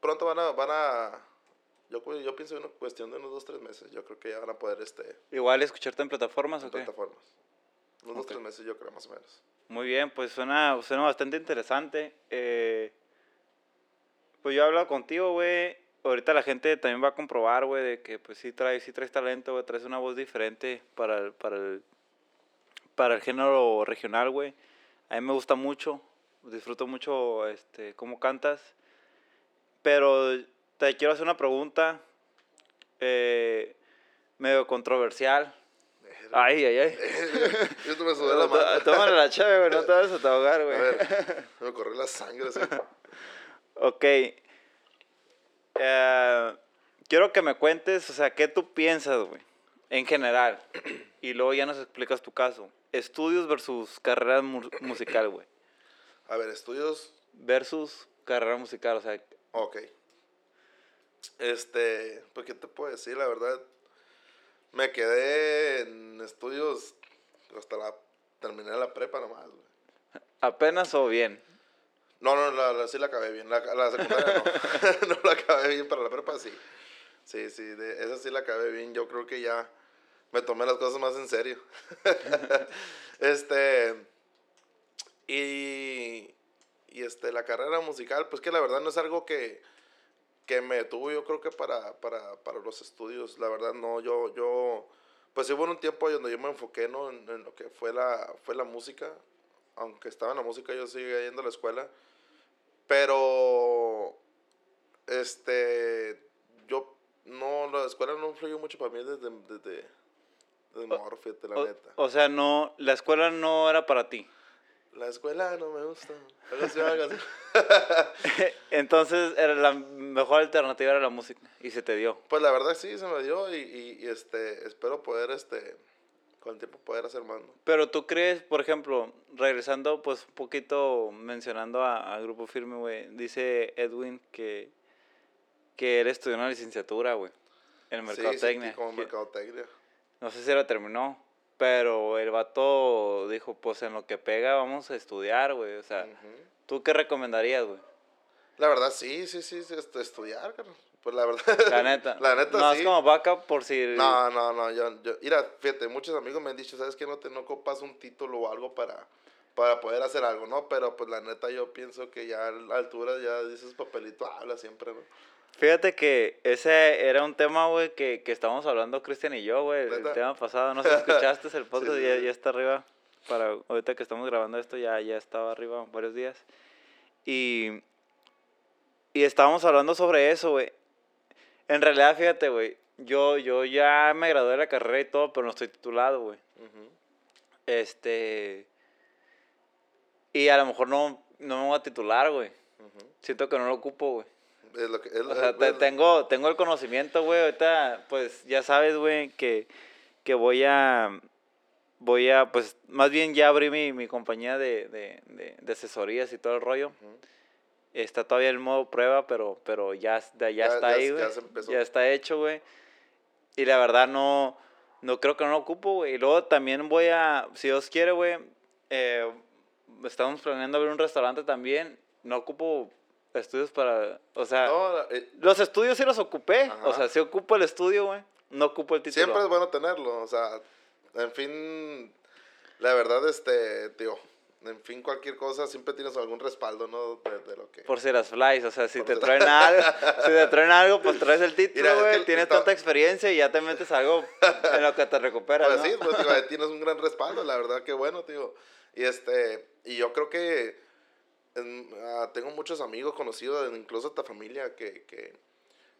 pronto van a, van a yo, yo pienso en una cuestión de unos dos, tres meses. Yo creo que ya van a poder este, Igual escucharte en plataformas, en ¿o qué? plataformas. Unos dos, Ok. tres meses yo creo más o menos. Muy bien, pues suena, suena bastante interesante. Eh, pues yo he hablado contigo, güey. Ahorita la gente también va a comprobar, güey, de que pues sí traes, sí traes talento, güey. Traes una voz diferente para el, para el, para el género regional, güey. A mí me gusta mucho, disfruto mucho este, cómo cantas. Pero te quiero hacer una pregunta eh, medio controversial. Ay, ay, ay. [LAUGHS] yo te me sudé la mano. Tómale la chave, güey, no te vas a ahogar, A güey. ver, me corrió la sangre. así. Ok. Eh, quiero que me cuentes, o sea, ¿qué tú piensas, güey? En general. Y luego ya nos explicas tu caso. Estudios versus carrera mu- musical, güey. A ver, estudios Versus carrera musical, o sea, Ok. Este, pues, ¿qué te puedo decir? La verdad, me quedé en estudios hasta la, terminé la prepa nomás, güey. apenas o bien. No, no, la, la- sí la acabé bien. La, la secundaria no. [LAUGHS] [LAUGHS] no la acabé bien, pero la prepa sí. Sí, sí, de, esa sí la acabé bien. Yo creo que ya me tomé las cosas más en serio. [LAUGHS] este, y, y este, la carrera musical, pues que la verdad no es algo que, que me detuvo yo creo que para, para, para los estudios. La verdad no, yo, yo, pues hubo un tiempo donde yo me enfoqué ¿no? en, en lo que fue la, fue la música. Aunque estaba en la música, yo seguía yendo a la escuela. Pero, este, yo, no, la escuela no influyó mucho para mí desde, desde, desde morro, fíjate, la O, neta. o sea, no, la escuela no era para ti. La escuela no me gusta. [LAUGHS] Entonces, era la mejor alternativa era la música. Y se te dio. Pues la verdad sí, se me dio y, y, y, este, espero poder, este, con el tiempo poder hacer más, ¿no? Pero tú crees, por ejemplo, regresando pues un poquito mencionando a, a Grupo Firme, güey, dice Edwin que, que él estudió una licenciatura, güey, en Sí, sí, mercadotecnia. como mercadotecnia. no sé si la terminó, pero el vato dijo, pues en lo que pega vamos a estudiar, güey. O sea, Ujú. ¿tú qué recomendarías, güey? La verdad sí, sí, sí, sí, este, estudiar, carnal. Pues la verdad. La neta. [LAUGHS] la neta no sí. es como vaca por si... No, no, no, yo, yo, mira, fíjate, muchos amigos me han dicho, ¿sabes qué? No te no ocupas un título o algo para, para poder hacer algo, ¿no? Pero pues la neta yo pienso que ya a la altura ya dices papelito, habla siempre, ¿no? Fíjate que ese era un tema, güey, que, que estábamos hablando Cristian y yo, güey, el tema pasado. No sé si [LAUGHS] escuchaste el podcast, Sí, ya, ya está arriba. Para ahorita que estamos grabando esto, ya, ya estaba arriba varios días. Y, y estábamos hablando sobre eso, güey. En realidad, fíjate, güey, yo, yo ya me gradué de la carrera y todo, pero no estoy titulado, güey. Este... Y a lo mejor no, no me voy a titular, güey. Siento que no lo ocupo, güey. Es lo que, es, O sea, te- tengo, tengo el conocimiento, güey. Ahorita, pues, ya sabes, güey, que, que voy a... Voy a, pues, más bien ya abrí mi, mi compañía de, de, de, de asesorías y todo el rollo. Ujú. Está todavía en modo prueba, pero, pero ya, ya, Ya- está ya- ahí, ya güey. empezó. Ya está hecho, güey. Y la verdad no, no creo que no lo ocupo, güey. Y luego también voy a, si Dios quiere, güey, eh, estamos planeando abrir un restaurante también. No ocupo estudios para, o sea, No, eh, los estudios sí los ocupé. O sea, sí ocupo el estudio, güey. No ocupo el título. siempre es bueno tenerlo, o sea, en fin, la verdad, este, tío, en fin, cualquier cosa, siempre tienes algún respaldo, ¿no? De, de lo que... Por si las flies, o sea, si Por te traen algo, si te traen algo, pues traes el [LAUGHS] título, es güey, que tienes está- tanta experiencia y ya te metes algo en lo que te recuperas, Pues ¿no? sí, pues digo, tienes un gran respaldo, la verdad que bueno, tío. Y este, y yo creo que en- ah, tengo muchos amigos conocidos, incluso esta familia que, que,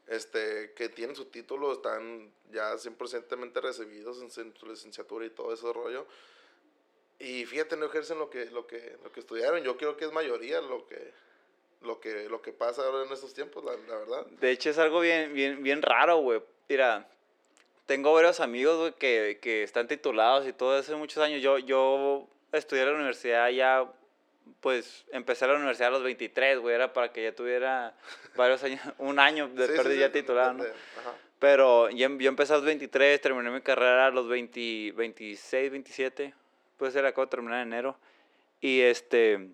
este, que tienen su título, están ya 100% recibidos en su- licenciatura y todo ese rollo. Y fíjate, no ejercen lo que, lo que, lo que estudiaron. Yo creo que es mayoría lo que, lo que, lo que pasa ahora en estos tiempos, la, la verdad. De hecho, es algo bien, bien, bien raro, güey. Mira, tengo varios amigos, güey, que, que están titulados y todo hace muchos años. Yo, yo estudié en la universidad ya, pues, empecé la universidad a los 23, güey. Era para que ya tuviera [LAUGHS] varios años, un año de Sí, pérdida sí, ya titulado, ¿no? ajá. Pero yo, yo empecé a los 23, terminé mi carrera a los 20, 26, 27. Puede ser, acabo de terminar en enero. Y este.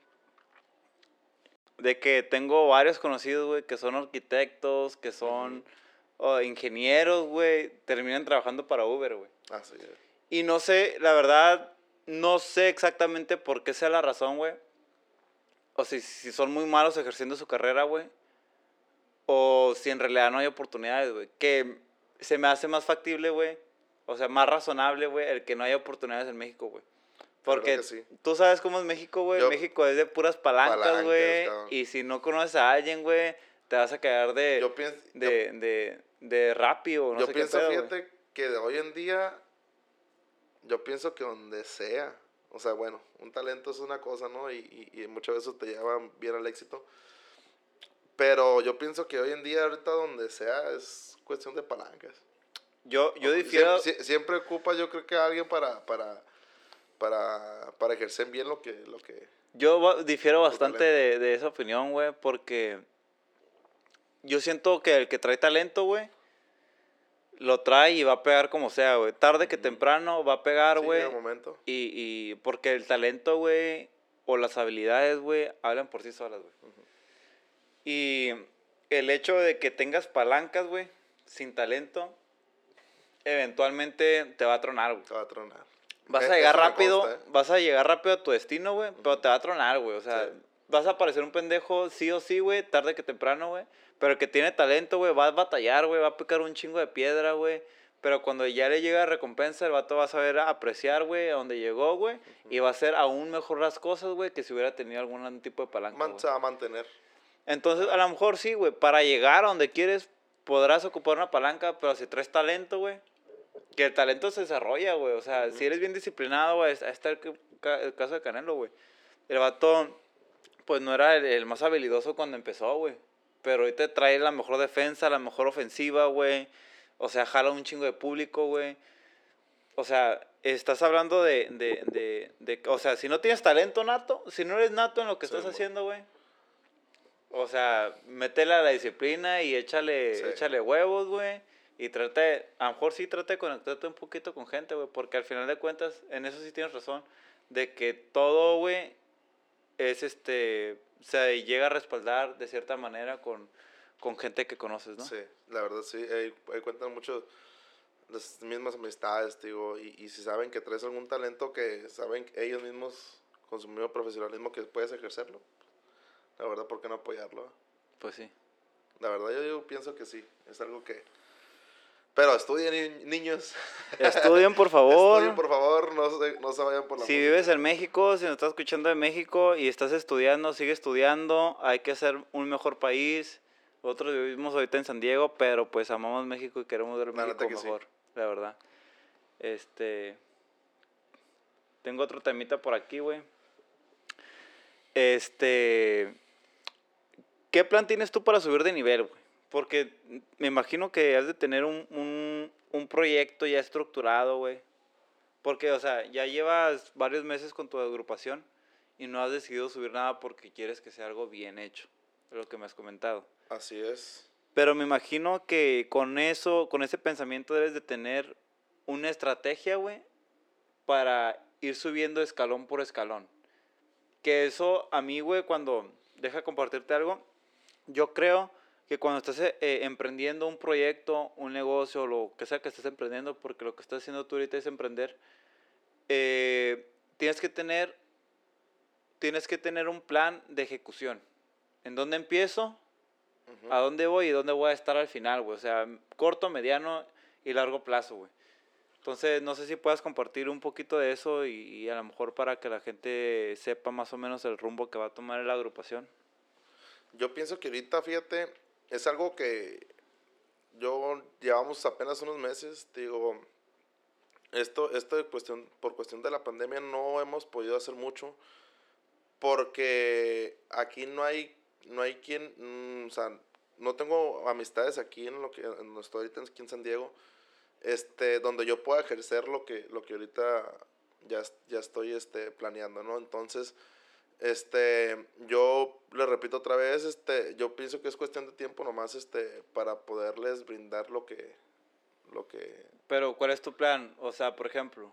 De que tengo varios conocidos, güey, que son arquitectos, que son oh, ingenieros, güey, terminan trabajando para Uber, güey. Así es. Y no sé, la verdad, no sé exactamente por qué sea la razón, güey. O si, si son muy malos ejerciendo su carrera, güey. O si en realidad no hay oportunidades, güey. Que se me hace más factible, güey. O sea, más razonable, güey, el que no haya oportunidades en México, güey. Porque sí. tú sabes cómo es México, güey. Yo- México es de puras palancas, güey. Y si no conoces a alguien, güey, te vas a quedar de, Yo pienso, de, de, de Rappi o no yo sé pienso, qué pedo, güey. fíjate, que de hoy en día, yo pienso que donde sea, o sea, bueno, un talento es una cosa, ¿no? Y, y, y muchas veces te lleva bien al éxito. Pero yo pienso que hoy en día, ahorita donde sea, es cuestión de palancas. Yo, yo difiero... sie- Siempre, ocupa, yo creo que alguien para, para, para, para ejercer bien lo que, lo que... Yo difiero bastante de, de esa opinión, güey, porque yo siento que el que trae talento, güey, lo trae y va a pegar como sea, güey. Tarde que temprano va a pegar, Sí, güey. momento. y, y porque el talento, güey, o las habilidades, güey, hablan por sí solas, güey. Ujú. Y el hecho de que tengas palancas, güey, sin talento, eventualmente te va a tronar, güey. Se va a tronar. Vas a llegar rápido, consta, ¿eh? vas a llegar rápido a tu destino, güey, pero te va a tronar, güey. O sea, Sí. vas a parecer un pendejo sí o sí, güey, tarde que temprano, güey. Pero el que tiene talento, güey, va a batallar, güey, va a picar un chingo de piedra, güey. Pero cuando ya le llega la recompensa, el vato va a saber apreciar, güey, a donde llegó, güey. Y va a hacer aún mejor las cosas, güey, que si hubiera tenido algún tipo de palanca, Man- güey. se va a mantener. Entonces, a lo mejor sí, güey, para llegar a donde quieres, podrás ocupar una palanca, pero si traes talento, güey, que el talento se desarrolla, güey. O sea, si eres bien disciplinado, güey, ahí está el caso de Canelo, güey. El vato, pues no era el, el más habilidoso cuando empezó, güey. Pero ahorita trae la mejor defensa, la mejor ofensiva, güey. O sea, jala un chingo de público, güey. O sea, estás hablando de, de, de, de- O sea, si no tienes talento nato, si no eres nato en lo que Sí, estás haciendo, güey. O sea, métele a la disciplina y échale, Sí. échale huevos, güey. Y trate, a lo mejor sí trate de conectarte un poquito con gente, güey. Porque al final de cuentas, en eso sí tienes razón. De que todo, güey, es este. Se llega a respaldar de cierta manera con, con gente que conoces, ¿no? Sí, la verdad sí, ahí, ahí cuentan mucho las mismas amistades, digo, y, y si saben que traes algún talento que saben que ellos mismos con su mismo profesionalismo que puedes ejercerlo, la verdad, ¿por qué no apoyarlo? Pues sí. La verdad, yo, yo pienso que sí, es algo que... Pero estudien, ni- niños. Estudien, por [LAUGHS] favor. Estudien, por favor, no se, no se vayan por la Si música. vives en México, si nos estás escuchando de México y estás estudiando, sigue estudiando. Hay que hacer un mejor país. Nosotros vivimos ahorita en San Diego, pero pues amamos México y queremos ver México sí. mejor, la verdad. Este. Tengo otro temita por aquí, güey. Este. ¿Qué plan tienes tú para subir de nivel, güey? Porque me imagino que has de tener un, un, un proyecto ya estructurado, güey. Porque, o sea, ya llevas varios meses con tu agrupación y no has decidido subir nada porque quieres que sea algo bien hecho. Es lo que me has comentado. Así es. Pero me imagino que con eso, con ese pensamiento debes de tener una estrategia, güey, para ir subiendo escalón por escalón. que eso a mí, güey, cuando deja compartirte algo, yo creo que cuando estás eh, eh, emprendiendo un proyecto, un negocio, lo que sea que estés emprendiendo, porque lo que estás haciendo tú ahorita es emprender, eh, tienes que tener tienes que tener un plan de ejecución. ¿En dónde empiezo? ¿A dónde voy y dónde voy a estar al final, güey? O sea, corto, mediano y largo plazo, güey. Entonces, no sé si puedas compartir un poquito de eso y, y, a lo mejor para que la gente sepa más o menos el rumbo que va a tomar la agrupación. Yo pienso que ahorita, fíjate, es algo que yo llevamos apenas unos meses, digo, esto, esto de cuestión, por cuestión de la pandemia no hemos podido hacer mucho porque aquí no hay, no hay quien, mm, o sea, no tengo amistades aquí en lo que en estoy ahorita aquí en San Diego, este, donde yo pueda ejercer lo que, lo que ahorita ya, ya estoy este, planeando, ¿no? Entonces, este, yo le repito otra vez, este, yo pienso que es cuestión de tiempo nomás, este, para poderles brindar lo que, lo que... Pero, ¿cuál es tu plan? O sea, por ejemplo,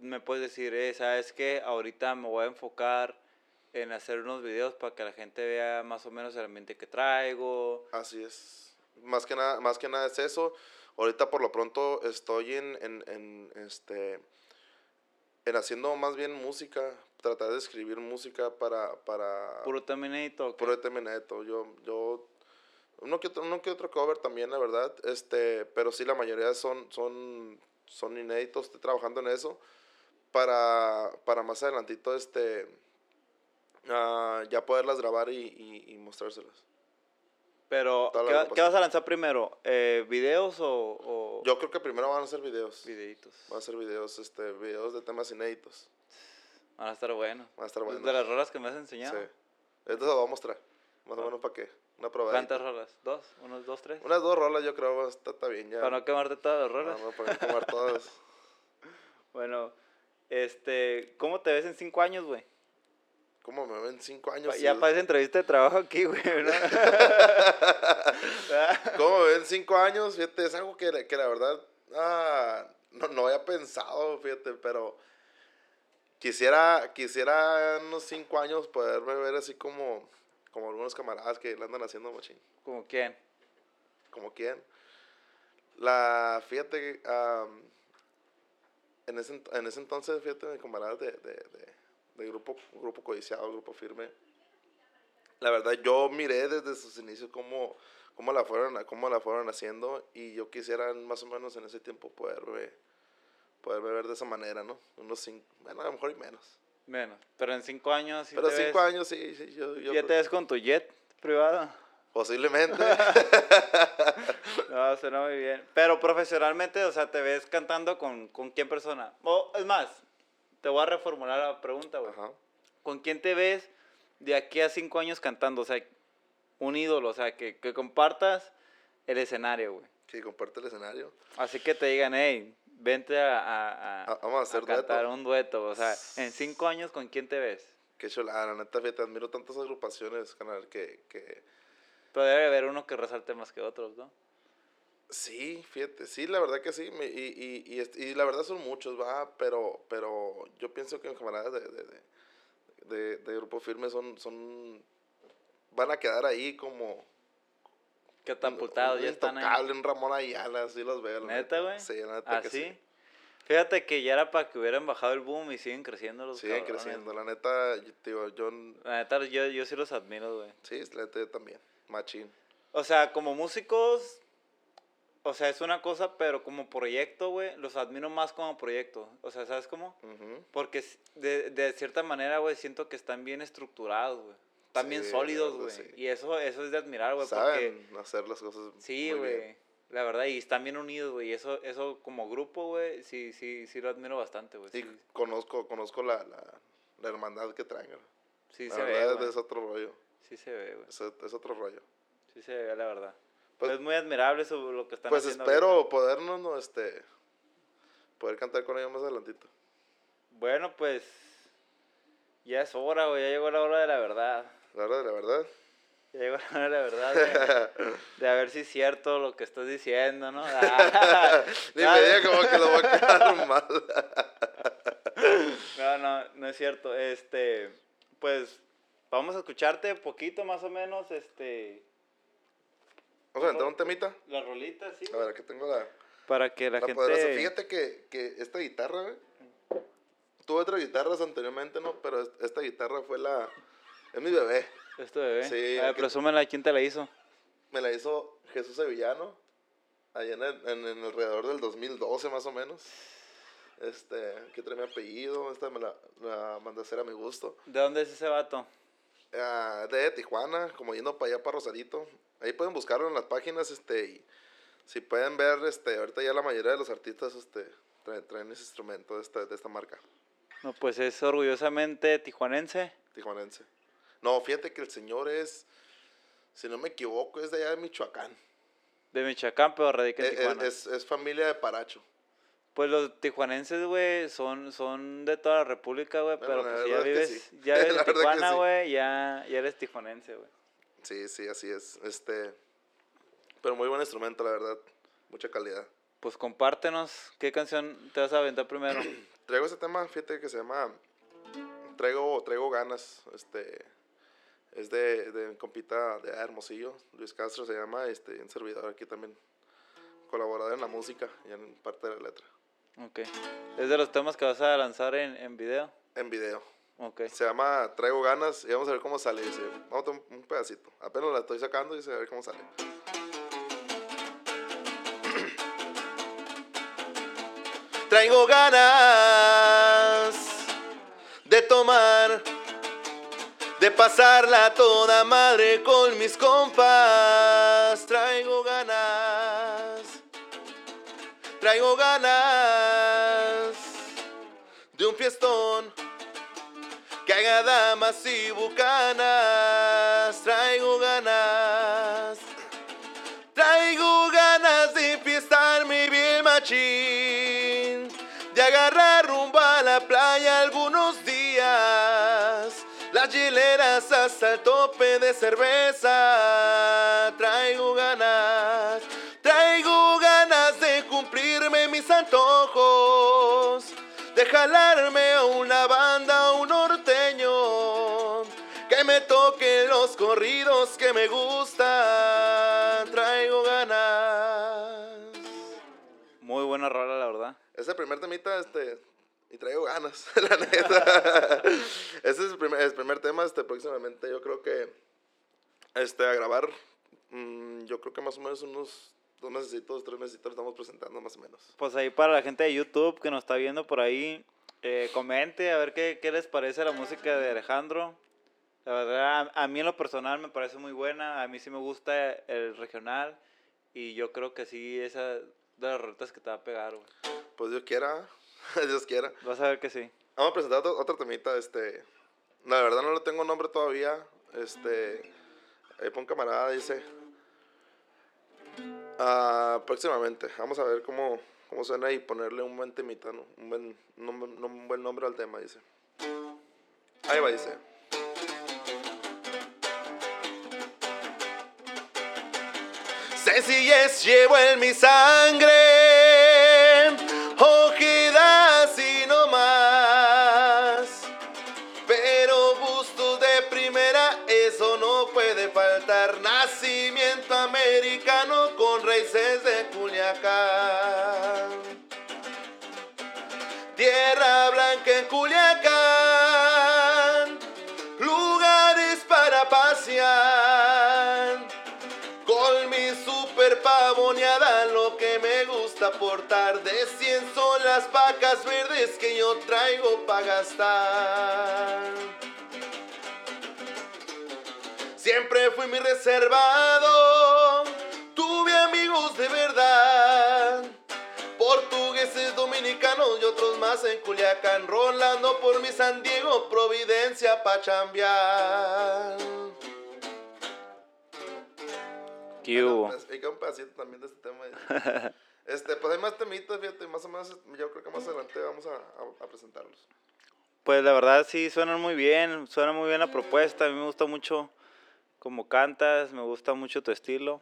me puedes decir, eh, ¿sabes qué? Ahorita me voy a enfocar en hacer unos videos para que la gente vea más o menos el ambiente que traigo. Así es. Más que nada, más que nada es eso. Ahorita por lo pronto estoy en, en, en este en haciendo más bien música, tratar de escribir música para para puro terminato. Puro terminato. Yo yo uno que otro, uno que otro cover también, la verdad, este, pero sí la mayoría son son son inéditos, estoy trabajando en eso para para más adelantito este uh, ya poderlas grabar y, y, y mostrárselas. Pero, ¿qué, ¿qué, vas a lanzar primero? Eh, ¿Videos o, o, Yo creo que primero van a ser videos. Videitos. Van a ser videos, este, videos de temas inéditos. Van a estar buenos. Van a estar buenos. De las rolas que me has enseñado. Sí. Esto se lo voy a mostrar. Más o menos para qué. Una probada. ¿Cuántas rolas? ¿Dos? ¿Unos dos, tres? Unas dos rolas yo creo está, está bien ya. Para no quemarte todas las rolas. No, no, para no quemar [LAUGHS] todas. bueno, este, ¿cómo te ves en cinco años, güey? ¿Cómo me ven cinco años? Ya parece entrevista de trabajo aquí, güey. ¿no? [LAUGHS] ¿Cómo me ven cinco años? Fíjate, es algo que, que la verdad ah, no, no había pensado, fíjate, pero quisiera, quisiera unos cinco años poderme ver así como, como algunos camaradas que le andan haciendo machín. ¿Como quién? ¿Como quién? La, fíjate, um, en, ese, en ese entonces, fíjate, mi camarada de, de, de de grupo, grupo codiciado, grupo firme. La verdad, yo miré desde sus inicios cómo, cómo, la, fueron, cómo la fueron haciendo y yo quisiera más o menos en ese tiempo poderme, poderme ver de esa manera, ¿no? Unos cinco, bueno, a lo mejor y menos. Menos, pero en cinco años sí Pero cinco años sí, sí yo, yo ¿Ya te ves con tu jet privado? Posiblemente. [LAUGHS] no, suena muy bien. Pero profesionalmente, o sea, ¿te ves cantando con, con quién persona? O, es más, te voy a reformular la pregunta, güey. ¿Con quién te ves de aquí a cinco años cantando? O sea, un ídolo, o sea, que, que compartas el escenario, güey. Que comparte el escenario. Así que te digan, hey, vente a, a, a, Vamos a, hacer cantar un dueto. O sea, en cinco años, ¿con quién te ves? Qué chulada, la neta, fíjate, admiro tantas agrupaciones, canal, que, que... Pero debe haber uno que resalte más que otros, ¿no? Sí, fíjate, sí, la verdad que sí, y, y, y, y, la verdad son muchos, va, pero, pero yo pienso que en camaradas de, de, de, de, Grupo Firme son, son, van a quedar ahí como... Catapultados, ya están ahí. Un Ramón Ayala, así los veo. ¿Neta, güey? Sí, neta ¿Ah, que sí? sí. Fíjate que ya era para que hubieran bajado el boom y siguen creciendo los Siguen cabrones. creciendo, la neta, digo, yo... La neta, yo, yo sí los admiro, güey. Sí, la neta yo también, machín. O sea, como músicos, o sea, es una cosa, pero como proyecto, güey, los admiro más como proyecto. O sea, ¿sabes cómo? Porque de, de cierta manera, güey, siento que están bien estructurados, güey. Están bien sólidos, güey. sí. Y eso, eso es de admirar, güey, porque... Saben hacer las cosas Sí, güey. La verdad, y están bien unidos, güey. Y eso, eso como grupo, güey, sí, sí, sí lo admiro bastante, güey. Sí, conozco, conozco la, la, la hermandad que traen, güey. sí la se ve, verdad güey. es otro rollo, Sí se ve, güey. es, es otro rollo. Sí se ve, la verdad. Pues- es muy admirable eso, lo que están Pues haciendo. espero ahorita. podernos, no, este, poder cantar con ellos más adelantito. Bueno, pues ya es hora, güey. Ya llegó la hora de la verdad. La verdad, la verdad. Ya llegó la hora de la verdad. [LAUGHS] De a ver si es cierto lo que estás diciendo, ¿no? [LAUGHS] Ni me diga como que lo voy a quedar [LAUGHS] mal. No, no, no es cierto. Este, pues vamos a escucharte poquito más o menos, este, Vamos a entrar un temita. la rolita, sí. A ver, aquí tengo la, Para que la, la gente... poderosa. Fíjate que, que esta guitarra, güey. Tuve otras guitarras anteriormente, ¿no? Pero es- esta guitarra fue la. Es mi bebé. Esto bebé. Sí, A ver, presúmela, ¿quién te la hizo? Me la hizo Jesús Sevillano. Allá en, el, en, en alrededor del 2012, más o menos. Este, que trae mi apellido. Esta me la, la mandé a hacer a mi gusto. ¿De dónde es ese vato? Ah, de Tijuana, como yendo para allá, para Rosarito. Ahí pueden buscarlo en las páginas, este, y si pueden ver, este, ahorita ya la mayoría de los artistas, este, traen, traen ese instrumento de esta, de esta marca, No, pues es orgullosamente tijuanense. tijuanense. No, fíjate que el señor es, si no me equivoco, es de allá de Michoacán. De Michoacán, pero radica en Eh, eh, Tijuana. Es, es familia de Paracho. Pues los tijuanenses, güey, son, son de toda la república, güey, pero pues si ya vives, sí. ya [LAUGHS] vives en Tijuana, sí. güey, ya, ya eres tijuanense, güey. Sí, sí, así es. Este, pero muy buen instrumento, la verdad. Mucha calidad. Pues compártenos, ¿qué canción te vas a aventar primero? [CLEARS THROAT] Traigo ese tema, fíjate que se llama Traigo, traigo ganas, este es de, de mi compita de Hermosillo, Luis Castro se llama, este, un servidor aquí también, colaborador en la música y en parte de la letra, ok. ¿Es de los temas que vas a lanzar en, en video? en video. Ok. Se llama Traigo ganas y vamos a ver cómo sale, dice, vamos a un pedacito, apenas la estoy sacando y dice, a ver cómo sale. [CLEARS THROAT] Traigo ganas de tomar, de pasarla toda madre con mis compas. Traigo ganas, traigo ganas de un fiestón que haga damas y bucanas. Traigo ganas. Traigo ganas de fiestarme bien machín, de agarrar rumbo a la playa algunos días, las hieleras hasta el tope de cerveza. Traigo ganas, traigo ganas de cumplirme mis antojos, de jalarme a una banda, un que me toquen los corridos que me gustan. Traigo ganas. Muy buena rola, la verdad. Es el primer temita, este. Y traigo ganas, [LAUGHS] la neta. [LAUGHS] Ese es el primer, el primer tema, este, próximamente. Yo creo que. Este, a grabar. mm, yo creo que más o menos unos dos meses, tres meses lo estamos presentando, más o menos. Pues ahí para la gente de YouTube que nos está viendo por ahí, eh, comente a ver qué, qué les parece la música de Alejandro. La verdad, a, a mí en lo personal me parece muy buena. A mí sí me gusta el regional. Y yo creo que sí, esa de las rolitas que te va a pegar, güey. Pues Dios quiera, [LAUGHS] Dios quiera. Vas a ver que sí. Vamos a presentar otro, otro temita, este... La verdad no le tengo nombre todavía, este... Ahí pon camarada, dice... Ah, próximamente, vamos a ver cómo, cómo suena y ponerle un buen temita, ¿no? Un buen, nom- un buen nombre al tema, dice. Ahí va, dice. Sencillez llevo en mi sangre, ojedas y no más. Pero gustos de primera, eso no puede faltar. Nacimiento americano con raíces de Culiacán. Tierra blanca en Culiacán, lo que me gusta aportar De 100 son las vacas verdes que yo traigo para gastar. Siempre fui muy reservado Tuve amigos de verdad. Portugueses, dominicanos y otros más en Culiacán. Rolando por mi San Diego, Providencia pa' chambear ¿Qué hubo? Pues, Hay que un pedacito también de este tema. [LAUGHS] este, pues hay más temitas, fíjate, más o menos, yo creo que más adelante vamos a, a- a presentarlos. Pues la verdad sí suenan muy bien, suena muy bien la propuesta, a mí me gusta mucho cómo cantas, me gusta mucho tu estilo.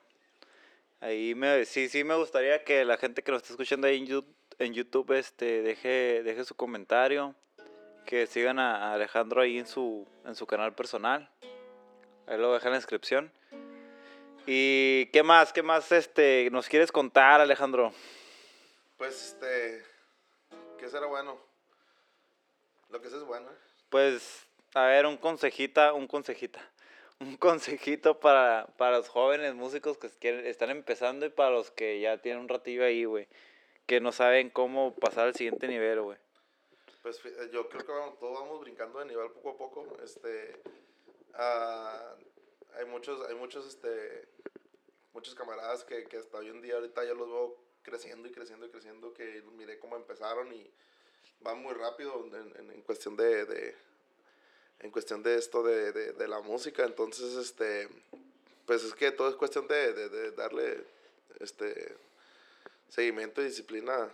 Ahí me, sí, sí me gustaría que la gente que lo está escuchando ahí en YouTube, en YouTube este, deje, deje su comentario, que sigan a Alejandro ahí en su, en su canal personal. Ahí lo dejan en la descripción. ¿Y qué más? ¿Qué más este, nos quieres contar, Alejandro? Pues, este, ¿qué será bueno? Lo que es bueno. ¿eh? Pues, a ver, un consejita, un consejita. [LAUGHS] Un consejito para, para los jóvenes músicos que quieren, están empezando y para los que ya tienen un ratillo ahí, güey. Que no saben cómo pasar al siguiente nivel, güey. Pues yo creo que vamos, todos vamos brincando de nivel poco a poco. Este, ah, hay muchos, hay muchos, este, muchos camaradas que, que hasta hoy en día ahorita ya los veo creciendo y creciendo y creciendo, que miré cómo empezaron y van muy rápido en, en, cuestión de, de, en cuestión de esto de, de, de, la música. Entonces, este, pues es que todo es cuestión de, de darle, este, seguimiento y disciplina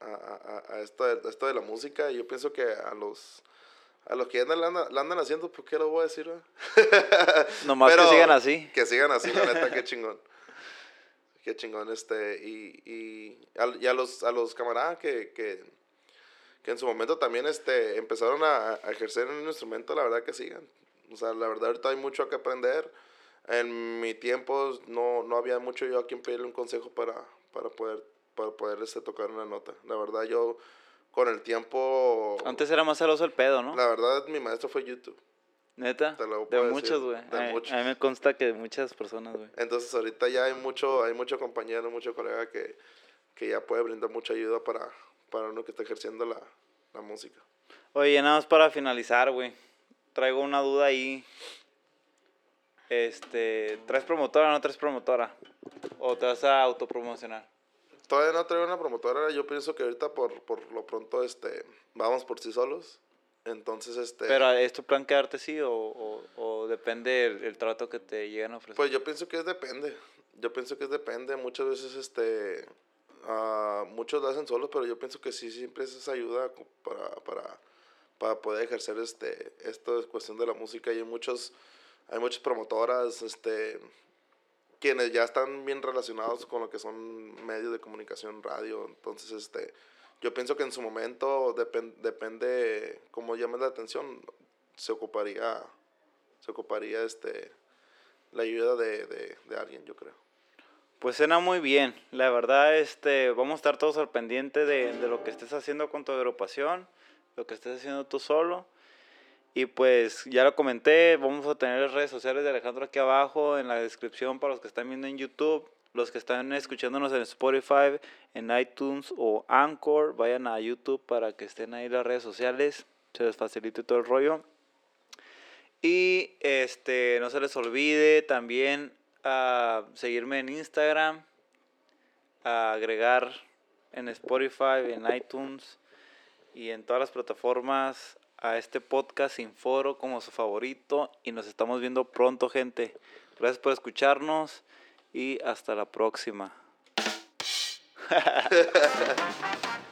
a, a, a, esto, de, esto de la música. Yo pienso que a los a los que andan, la, andan, andan haciendo, ¿por qué lo voy a decir? [LAUGHS] Nomás que sigan así. Que sigan así, la neta, qué chingón. Qué chingón, este, y, y, a, y a, los, a los camaradas que, que, que, en su momento también este, empezaron a, a ejercer en un instrumento, la verdad que sigan. O sea, la verdad ahorita hay mucho que aprender. En mi tiempo no, no había mucho yo a quien pedirle un consejo para, para poder, para poder este, tocar una nota. La verdad yo con el tiempo... Antes era más celoso el pedo, ¿no? La verdad, mi maestro fue YouTube. ¿Neta? de muchos, güey. A, a, mí me consta que de muchas personas, güey. Entonces, ahorita ya hay mucho, hay mucho compañero, mucho colega que, que ya puede brindar mucha ayuda para, para uno que está ejerciendo la, la música. Oye, nada más para finalizar, güey. Traigo una duda ahí. Este, ¿traes promotora o no traes promotora? ¿O te vas a autopromocionar? Todavía no traigo una promotora, yo pienso que ahorita por, por lo pronto este, vamos por sí solos. Entonces, este... ¿Pero es tu plan quedarte sí o, o, o depende el, el, trato que te lleguen a ofrecer? Pues yo pienso que es depende. Yo pienso que es depende. Muchas veces, este... Uh, muchos lo hacen solos, pero yo pienso que sí, siempre es esa ayuda para, para, para poder ejercer este... Esto es cuestión de la música y hay muchos... Hay muchas promotoras, este quienes ya están bien relacionados con lo que son medios de comunicación, radio. Entonces, este, yo pienso que en su momento depend, depende cómo llame la atención, se ocuparía, se ocuparía este, la ayuda de, de, de alguien, yo creo. Pues suena muy bien. La verdad, este, vamos a estar todos al pendiente de, de lo que estés haciendo con tu agrupación, lo que estés haciendo tú solo. Y pues ya lo comenté, vamos a tener las redes sociales de Alejandro aquí abajo en la descripción para los que están viendo en YouTube, los que están escuchándonos en Spotify, en iTunes o Anchor, vayan a YouTube para que estén ahí las redes sociales, se les facilite todo el rollo. Y este, no se les olvide también a seguirme en Instagram, a agregar en Spotify, en iTunes y en todas las plataformas a este podcast sin foro como su favorito y nos estamos viendo pronto gente. Gracias por escucharnos y hasta la próxima. [LAUGHS]